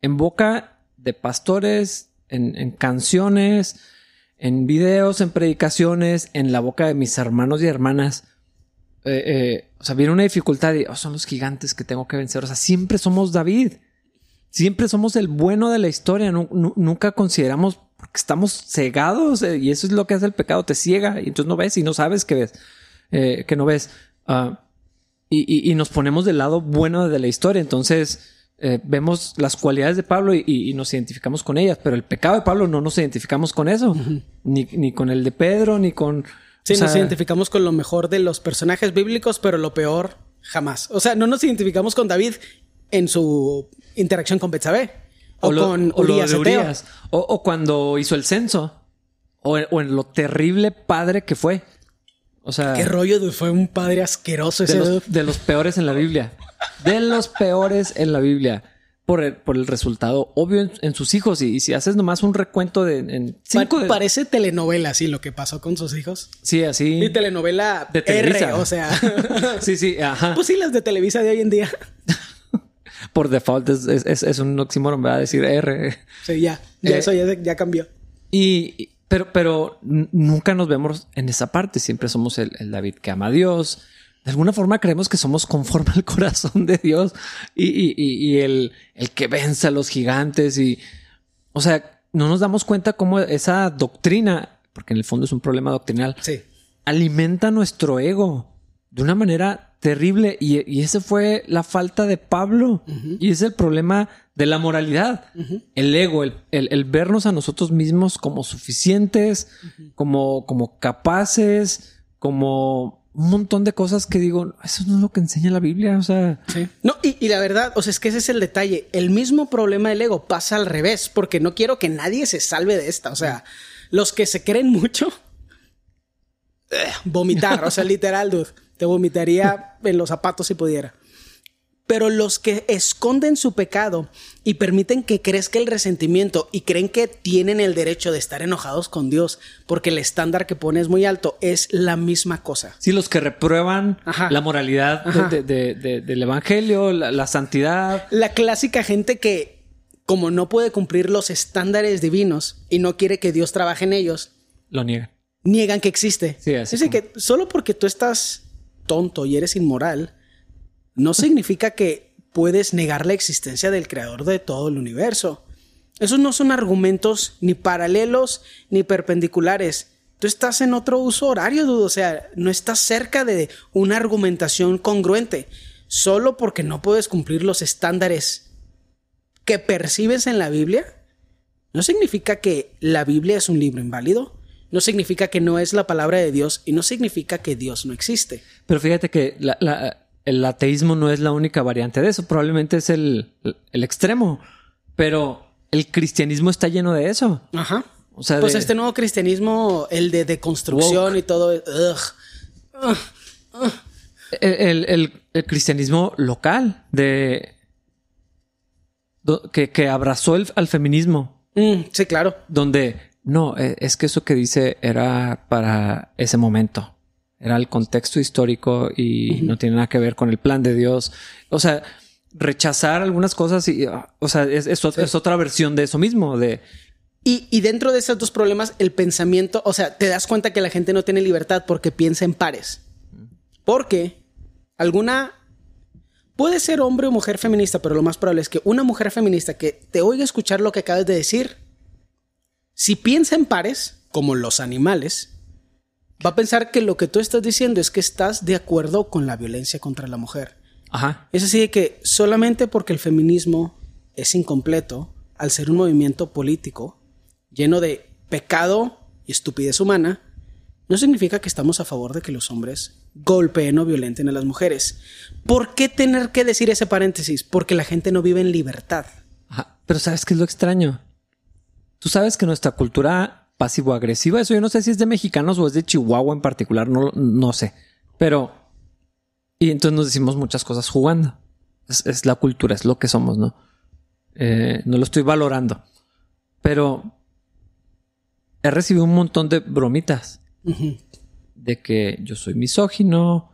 En boca de pastores, en, canciones, en videos, en predicaciones, en la boca de mis hermanos y hermanas. Eh, eh, o sea, viene una dificultad y oh, son los gigantes que tengo que vencer. O sea, siempre somos David. Siempre somos el bueno de la historia. nunca consideramos porque estamos cegados eh, y eso es lo que hace el pecado. Te ciega y entonces no ves y no sabes que ves, que no ves. Ah, y, nos ponemos del lado bueno de la historia. Entonces eh, vemos las cualidades de Pablo y, nos identificamos con ellas, pero el pecado de Pablo no nos identificamos con eso, ni, con el de Pedro, ni con... Sí, nos identificamos con lo mejor de los personajes bíblicos, pero lo peor jamás. O sea, no nos identificamos con David en su interacción con Betsabé. O, con Urias. O, cuando hizo el censo. O, o en lo terrible padre que fue. O sea. Qué rollo, fue un padre asqueroso ese. De los, de los peores en la Biblia. De los peores en la Biblia. Por el, por el resultado obvio en, sus hijos. Y, si haces nomás un recuento de. En cinco Parece telenovela, así lo que pasó con sus hijos. Sí, así. Y telenovela de R, o sea. sí, sí, ajá. Pues sí, las de Televisa de hoy en día. por default es, es, es un oxímoron, a Decir R. Sí, ya. ya eh, eso ya, ya cambió. Y, pero, pero nunca nos vemos en esa parte. Siempre somos el, David que ama a Dios. De alguna forma creemos que somos conforme al corazón de Dios y, el, el, que vence a los gigantes. Y, o sea, no nos damos cuenta cómo esa doctrina, porque en el fondo es un problema doctrinal, alimenta nuestro ego de una manera terrible. Y, y esa fue la falta de Pablo. Y es el problema de la moralidad. El ego, el, vernos a nosotros mismos como suficientes, como, como capaces, como un montón de cosas que digo, eso no es lo que enseña la Biblia, o sea... No, y, la verdad, o sea, es que ese es el detalle. El mismo problema del ego pasa al revés, porque no quiero que nadie se salve de esta. O sea, los que se creen mucho... vomitar, o sea, literal, dude. Te vomitaría en los zapatos si pudiera. Pero los que esconden su pecado y permiten que crezca el resentimiento y creen que tienen el derecho de estar enojados con Dios porque el estándar que pone es muy alto, es la misma cosa. Sí, los que reprueban la moralidad del Evangelio, la, santidad. La clásica gente que, como no puede cumplir los estándares divinos y no quiere que Dios trabaje en ellos, lo niegan. Niegan que existe. Sí, así que solo porque tú estás tonto y eres inmoral, no significa que puedes negar la existencia del creador de todo el universo. Esos no son argumentos ni paralelos ni perpendiculares. Tú estás en otro uso horario, dudo. O sea, no estás cerca de una argumentación congruente. Solo porque no puedes cumplir los estándares que percibes en la Biblia, no significa que la Biblia es un libro inválido. No significa que no es la palabra de Dios y no significa que Dios no existe. Pero fíjate que la, el ateísmo no es la única variante de eso, probablemente es el, extremo, pero el cristianismo está lleno de eso. Ajá. O sea, pues este nuevo cristianismo, el de deconstrucción y todo, El, cristianismo local de que, abrazó el, al feminismo. Mm, sí, claro. Donde no, e, es que eso que dice era para ese momento era el contexto histórico y no tiene nada que ver con el plan de Dios. O sea, rechazar algunas cosas y, o sea, es, otra versión de eso mismo, de... Y, y, dentro de esos dos problemas, el pensamiento, o sea, te das cuenta que la gente no tiene libertad porque piensa en pares. Porque alguna... Puede ser hombre o mujer feminista, pero lo más probable es que una mujer feminista que te oiga escuchar lo que acabas de decir, si piensa en pares, como los animales, va a pensar que lo que tú estás diciendo es que estás de acuerdo con la violencia contra la mujer. Ajá. Es así de que solamente porque el feminismo es incompleto, al ser un movimiento político lleno de pecado y estupidez humana, no significa que estamos a favor de que los hombres golpeen o violenten a las mujeres. ¿Por qué tener que decir ese paréntesis? Porque la gente no vive en libertad. Ajá. Pero ¿sabes qué es lo extraño? Tú sabes que nuestra cultura pasivo-agresiva. Eso yo no sé si es de mexicanos o es de Chihuahua en particular, no, no sé. Pero... Y entonces nos decimos muchas cosas jugando. Es, la cultura, es lo que somos, ¿no? Eh, no lo estoy valorando. Pero he recibido un montón de bromitas. De que yo soy misógino,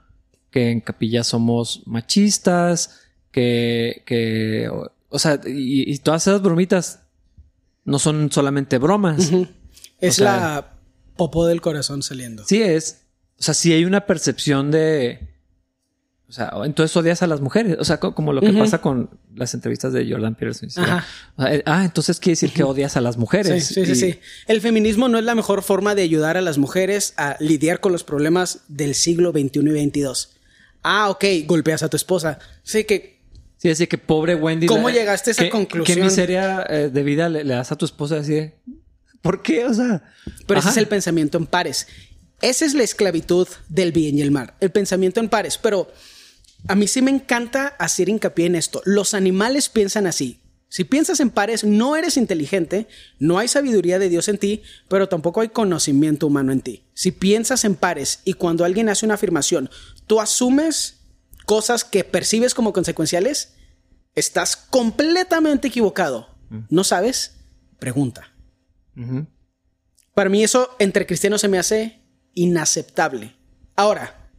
que en capilla somos machistas, que, que o, sea, y, todas esas bromitas no son solamente bromas. Es la popó del corazón saliendo. Sí, es. O sea, sí hay una percepción de. O sea, entonces odias a las mujeres. O sea, como lo que pasa con las entrevistas de Jordan Peterson. Eh, ah, entonces quiere decir que odias a las mujeres. Sí, sí, sí, El feminismo no es la mejor forma de ayudar a las mujeres a lidiar con los problemas del siglo XXI y XXII. Ah, ok, golpeas a tu esposa. Sí, que. Sí, así que pobre Wendy. ¿Cómo llegaste a esa conclusión? ¿Qué miseria eh, de vida le, das a tu esposa así? ¿Por qué? O sea. Pero ese es el pensamiento en pares. Esa es la esclavitud del bien y el mal. El pensamiento en pares. Pero a mí sí me encanta hacer hincapié en esto. Los animales piensan así. Si piensas en pares, no eres inteligente, no hay sabiduría de Dios en ti, pero tampoco hay conocimiento humano en ti. Si piensas en pares y cuando alguien hace una afirmación, tú asumes cosas que percibes como consecuenciales, estás completamente equivocado. Mm. ¿No sabes? Pregunta. Para mí eso entre cristianos se me hace inaceptable. Ahora,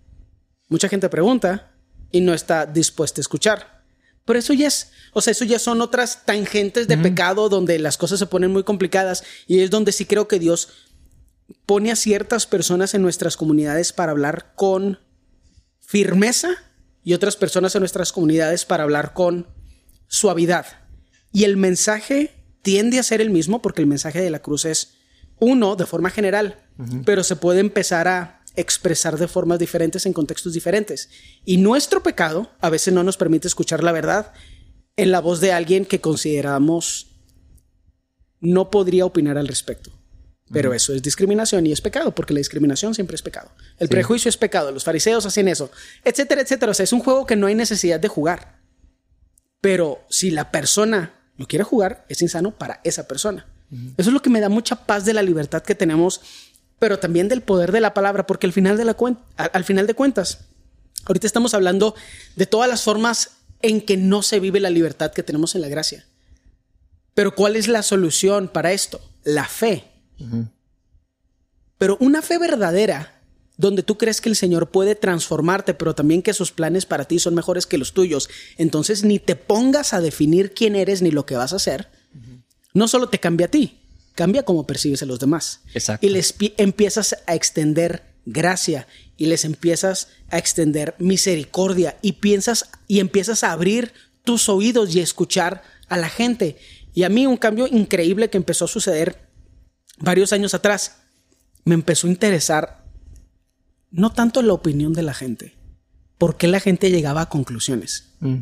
mucha gente pregunta y no está dispuesta a escuchar. Pero eso ya es, o sea, eso ya son otras tangentes de pecado donde las cosas se ponen muy complicadas y es donde sí creo que Dios pone a ciertas personas en nuestras comunidades para hablar con firmeza y otras personas en nuestras comunidades para hablar con suavidad. Y el mensaje tiende a ser el mismo porque el mensaje de la cruz es uno de forma general, pero se puede empezar a expresar de formas diferentes en contextos diferentes. Y nuestro pecado a veces no nos permite escuchar la verdad en la voz de alguien que consideramos no podría opinar al respecto. Pero eso es discriminación y es pecado, porque la discriminación siempre es pecado. El prejuicio es pecado, los fariseos hacen eso, etcétera, etcétera. O sea, es un juego que no hay necesidad de jugar. Pero si la persona lo quiere jugar, es insano para esa persona. Eso es lo que me da mucha paz de la libertad que tenemos, pero también del poder de la palabra, porque al final de, la al final de cuentas, ahorita estamos hablando de todas las formas en que no se vive la libertad que tenemos en la gracia. Pero ¿cuál es la solución para esto? La fe. Pero una fe verdadera, donde tú crees que el Señor puede transformarte, pero también que sus planes para ti son mejores que los tuyos, entonces ni te pongas a definir quién eres ni lo que vas a hacer. No solo te cambia a ti, cambia cómo percibes a los demás. Exacto. Y les empiezas a extender gracia y les empiezas a extender misericordia y piensas y empiezas a abrir tus oídos y escuchar a la gente. Y a mí un cambio increíble que empezó a suceder varios años atrás me empezó a interesar no tanto la opinión de la gente, porque la gente llegaba a conclusiones. Mm.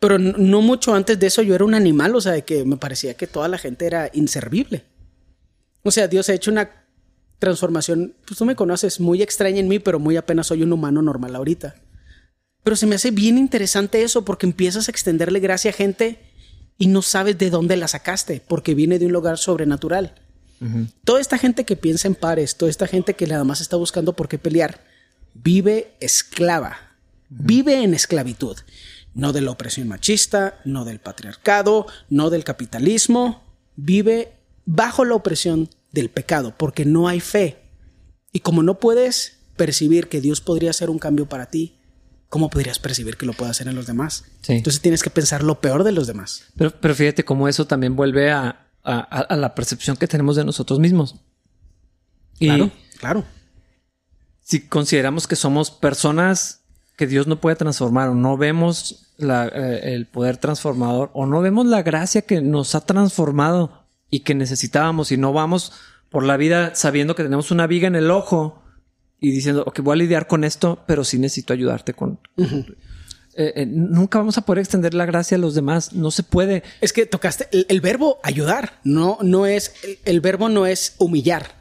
Pero no mucho antes de eso yo era un animal, o sea, de que me parecía que toda la gente era inservible. O sea, Dios ha hecho una transformación, pues tú me conoces, muy extraña en mí, pero muy apenas soy un humano normal ahorita. Pero se me hace bien interesante eso porque empiezas a extenderle gracia a gente y no sabes de dónde la sacaste, porque viene de un lugar sobrenatural. Toda esta gente que piensa en pares, toda esta gente que nada más está buscando por qué pelear, vive esclava, vive en esclavitud. No de la opresión machista, no del patriarcado, no del capitalismo, vive bajo la opresión del pecado, porque no hay fe. Y como no puedes percibir que Dios podría hacer un cambio para ti, ¿cómo podrías percibir que lo puede hacer en los demás? Entonces tienes que pensar lo peor de los demás. Pero, pero fíjate cómo eso también vuelve a, a, la percepción que tenemos de nosotros mismos. claro, claro. Si consideramos que somos personas que Dios no puede transformar o no vemos eh, el poder transformador o no vemos la gracia que nos ha transformado y que necesitábamos y no vamos por la vida sabiendo que tenemos una viga en el ojo y diciendo, ok, voy a lidiar con esto, pero sí necesito ayudarte con... Eh, eh, nunca vamos a poder extender la gracia a los demás. No se puede. Es que tocaste el, verbo ayudar. No, no es el, verbo no es humillar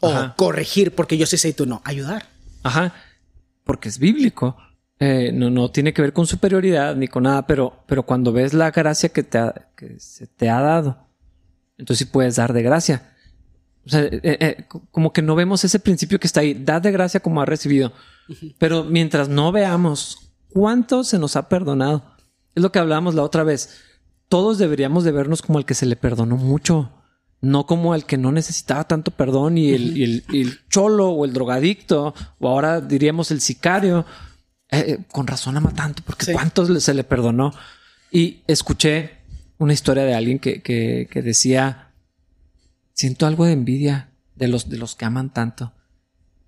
o corregir, porque yo sí sé y tú no. Ayudar. Ajá. Porque es bíblico. Eh, no, no tiene que ver con superioridad ni con nada, pero, pero cuando ves la gracia que, te que se te ha dado, entonces sí puedes dar de gracia. O sea, como que no vemos ese principio que está ahí. Da de gracia como ha recibido. Pero mientras no veamos ¿Cuánto se nos ha perdonado? Es lo que hablábamos la otra vez. Todos deberíamos de vernos como el que se le perdonó mucho, no como el que no necesitaba tanto perdón y el, cholo o el drogadicto, o ahora diríamos el sicario. Eh, eh, con razón ama tanto, porque cuántos se le perdonó. Y escuché una historia de alguien que, decía, siento algo de envidia de los, de los que aman tanto.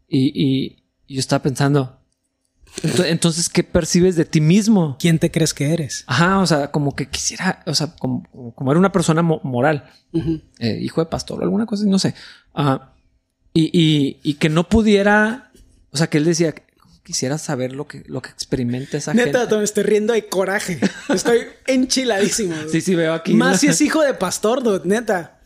Y, y yo estaba pensando, entonces, ¿qué percibes de ti mismo? ¿Quién te crees que eres? Ajá, o sea, como que quisiera, o sea, como, como era una persona moral, eh, hijo de pastor o alguna cosa, no sé. y, y, que no pudiera, o sea, que él decía, quisiera saber lo que, lo que experimenta esa gente. Neta, me estoy riendo de coraje. Estoy enchiladísimo. sí, sí, veo aquí. Más si es hijo de pastor, neta.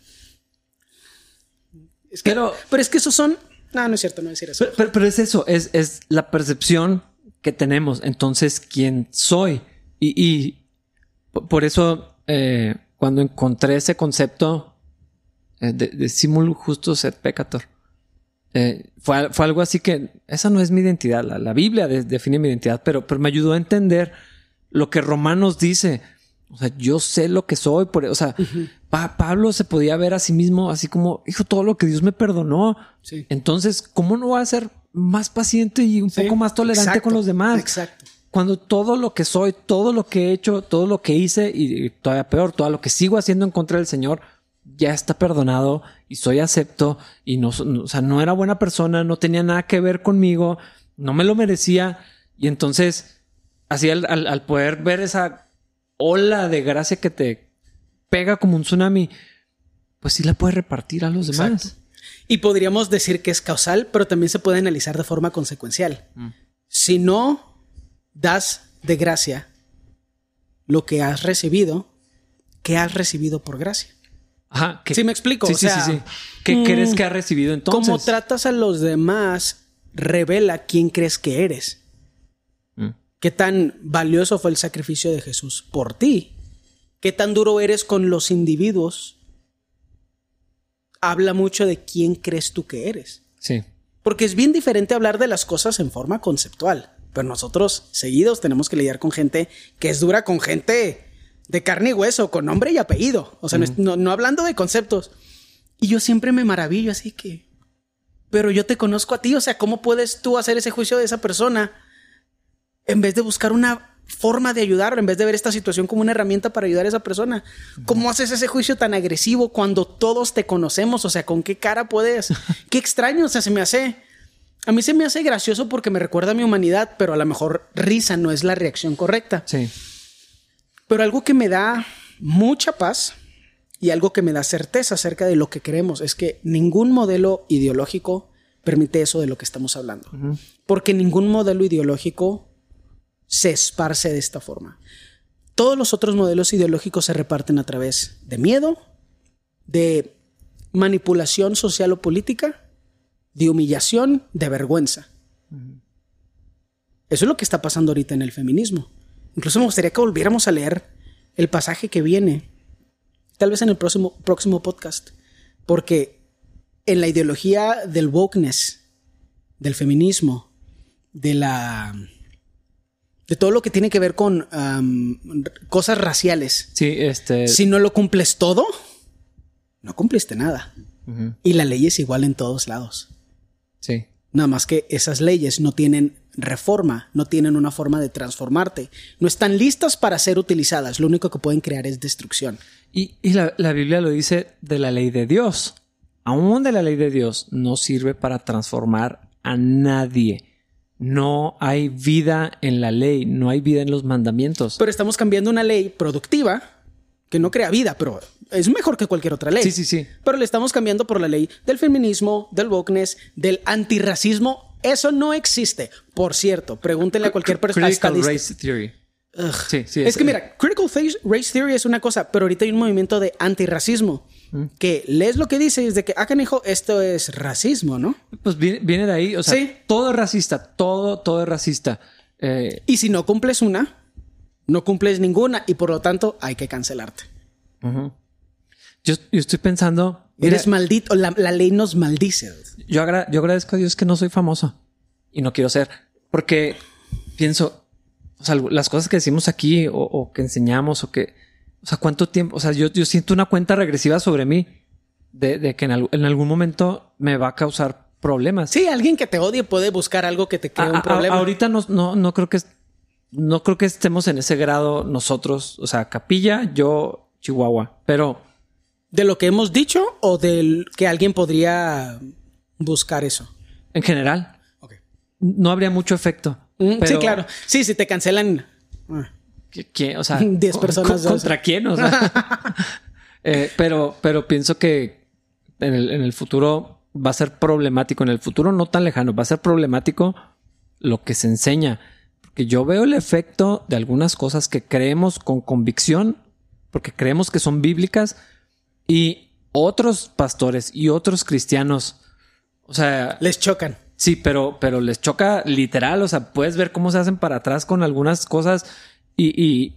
pero, pero es que esos son. No, no es cierto, no decir eso. Pero, pero, es eso, es, es la percepción que tenemos. Entonces, ¿quién soy? Y, por eso, eh, cuando encontré ese concepto eh, de, simul justus et peccator, eh, fue, algo así que esa no es mi identidad. La, Biblia define mi identidad, pero, pero me ayudó a entender lo que Romanos dice. O sea, yo sé lo que soy. Por, o sea, Pablo se podía ver a sí mismo así como, hijo, todo lo que Dios me perdonó. Entonces, ¿cómo no va a ser más paciente y un poco más tolerante con los demás. Exacto. Cuando todo lo que soy, todo lo que he hecho, todo lo que hice y, todavía peor, todo lo que sigo haciendo en contra del Señor, ya está perdonado y soy acepto y no, o sea, no era buena persona, no tenía nada que ver conmigo, no me lo merecía. Y entonces, así al, al poder ver esa ola de gracia que te pega como un tsunami, pues sí la puedes repartir a los demás. Y podríamos decir que es causal, pero también se puede analizar de forma consecuencial. Mm. Si no das de gracia lo que has recibido, ¿qué has recibido por gracia? Ajá. ¿Sí me explico? Sí, sí, sí, ¿Qué mm, crees que has recibido entonces? Cómo tratas a los demás revela quién crees que eres. Mm. ¿Qué tan valioso fue el sacrificio de Jesús por ti? ¿Qué tan duro eres con los individuos habla mucho de quién crees tú que eres. Sí. Porque es bien diferente hablar de las cosas en forma conceptual. Pero nosotros, seguidos, tenemos que lidiar con gente que es dura, con gente de carne y hueso, con nombre y apellido. O sea, no es- no, no hablando de conceptos. Y yo siempre me maravillo, así que. Pero yo te conozco a ti, o sea, ¿cómo puedes tú hacer ese juicio de esa persona en vez de buscar una forma de ayudarlo, en vez de ver esta situación como una herramienta para ayudar a esa persona? ¿Cómo haces ese juicio tan agresivo cuando todos te conocemos? O sea, ¿con qué cara puedes? Qué extraño, o sea, se me hace. A mí se me hace gracioso porque me recuerda a mi humanidad, pero a lo mejor risa no es la reacción correcta. Sí. Pero algo que me da mucha paz y algo que me da certeza acerca de lo que queremos es que ningún modelo ideológico permite eso de lo que estamos hablando. Porque ningún modelo ideológico se esparce de esta forma. Todos los otros modelos ideológicos se reparten a través de miedo, de manipulación social o política, de humillación, de vergüenza. Eso es lo que está pasando ahorita en el feminismo. Incluso me gustaría que volviéramos a leer el pasaje que viene, tal vez en el próximo, próximo podcast, porque en la ideología del wokeness, del feminismo, de la de todo lo que tiene que ver con um, cosas raciales. Sí, este. Si no lo cumples todo, no cumpliste nada. Y la ley es igual en todos lados. Sí. Nada más que esas leyes no tienen reforma, no tienen una forma de transformarte, no están listas para ser utilizadas, lo único que pueden crear es destrucción. Y, y la, la Biblia lo dice de la ley de Dios. Aún de la ley de Dios no sirve para transformar a nadie. No hay vida en la ley, no hay vida en los mandamientos. Pero estamos cambiando una ley productiva que no crea vida, pero es mejor que cualquier otra ley. Sí, sí, sí. Pero le estamos cambiando por la ley del feminismo, del wokeness, del antirracismo. Eso no existe. Por cierto, pregúntenle a cualquier persona. Critical race theory. Ugh. Sí, sí. Es que mira, critical race theory es una cosa, pero ahorita hay un movimiento de antirracismo que lees lo que dice y es de que, ah, canijo, esto es racismo, ¿no? Pues viene, viene de ahí. O sea, Sí. todo es racista. Todo, todo es racista. Eh, Y si no cumples una, no cumples ninguna y por lo tanto hay que cancelarte. yo, yo estoy pensando. mira, Eres maldito, la, la ley nos maldice. yo, agra- yo agradezco a Dios que no soy famoso y no quiero ser, porque pienso, o sea, las cosas que decimos aquí o, o que enseñamos o que, o sea, cuánto tiempo, o sea, yo, yo siento una cuenta regresiva sobre mí de, de que en, al- en algún momento me va a causar problemas. Sí, alguien que te odie puede buscar algo que te cree A- un a- problema. ahorita no, no, no creo que no creo que estemos en ese grado nosotros, o sea, Capilla, yo, Chihuahua, pero ¿De lo que hemos dicho o del que alguien podría buscar eso? en general no habría mucho efecto. Mm, sí, claro. Sí, si te cancelan. ¿Qui- quién? O sea, 10 co- personas, co- ¿Contra quién? O sea, eh, pero, pero pienso que en el, en el futuro va a ser problemático. En el futuro no tan lejano, va a ser problemático lo que se enseña. Porque yo veo el efecto de algunas cosas que creemos con convicción, porque creemos que son bíblicas, y otros pastores y otros cristianos, o sea, Les chocan. Sí, pero, pero les choca literal. O sea, puedes ver cómo se hacen para atrás con algunas cosas y, y,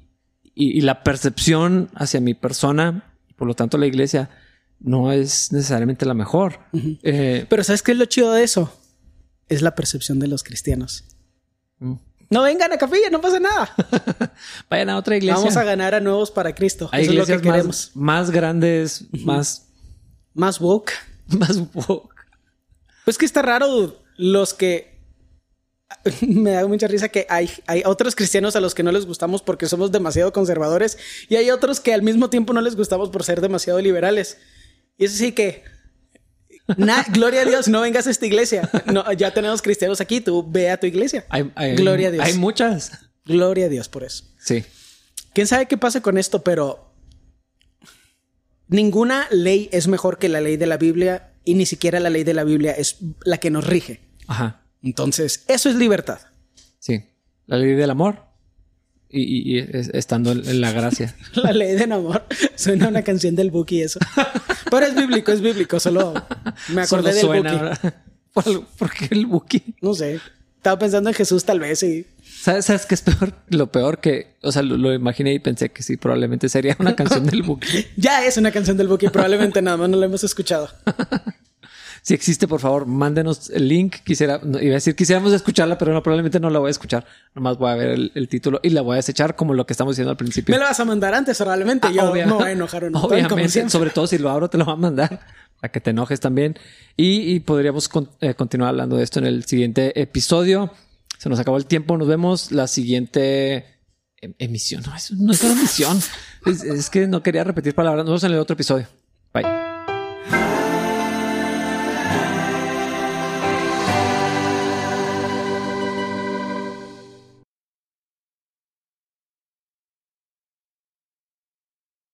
y- y la percepción hacia mi persona, por lo tanto la iglesia, no es necesariamente la mejor. Eh, Pero ¿sabes qué es lo chido de eso? Es la percepción de los cristianos. mm. No vengan a capilla, no pasa nada. vayan a otra iglesia. Vamos a ganar a nuevos para Cristo. Hay Eso es lo iglesias que queremos. más, más grandes, más, Más woke. más woke. Pues que está raro los que me da mucha risa que hay, hay otros cristianos a los que no les gustamos porque somos demasiado conservadores y hay otros que al mismo tiempo no les gustamos por ser demasiado liberales. Y eso sí que na- gloria a Dios, no vengas a esta iglesia. No, ya tenemos cristianos aquí, tú ve a tu iglesia. Hay, hay- Gloria a Dios. Hay muchas. Gloria a Dios por eso. Sí. Quién sabe qué pasa con esto, pero ninguna ley es mejor que la ley de la Biblia y ni siquiera la ley de la Biblia es la que nos rige. Ajá. Entonces, eso es libertad. Sí. La ley del amor. Y, y- y es- estando en, la gracia. La ley del amor. Suena una canción del Buki eso. Pero es bíblico, es bíblico. Solo me acordé Solo del Buki. ¿Por, por qué el Buki? No sé. Estaba pensando en Jesús tal vez y... ¿Sabes, ¿Sabes qué es peor? Lo peor que, o sea, lo, lo imaginé y pensé que sí, probablemente sería una canción del Buki. Ya es una canción del Buki. Probablemente nada más no la hemos escuchado. Si existe, por favor, mándenos el link. Quisiera, iba a decir, quisiéramos escucharla, pero no, probablemente no la voy a escuchar. Nomás voy a ver el, título y la voy a desechar como lo que estamos diciendo al principio. Me la vas a mandar antes, probablemente. Ah, Yo no voy a enojar o no. Obviamente, sobre todo si lo abro, te lo voy a mandar para que te enojes también. Y, podríamos eh, continuar hablando de esto en el siguiente episodio. Se nos acabó el tiempo. Nos vemos la siguiente em, emisión. No, es, no es una emisión. es, es que no quería repetir palabras. Nos vemos en el otro episodio. Bye.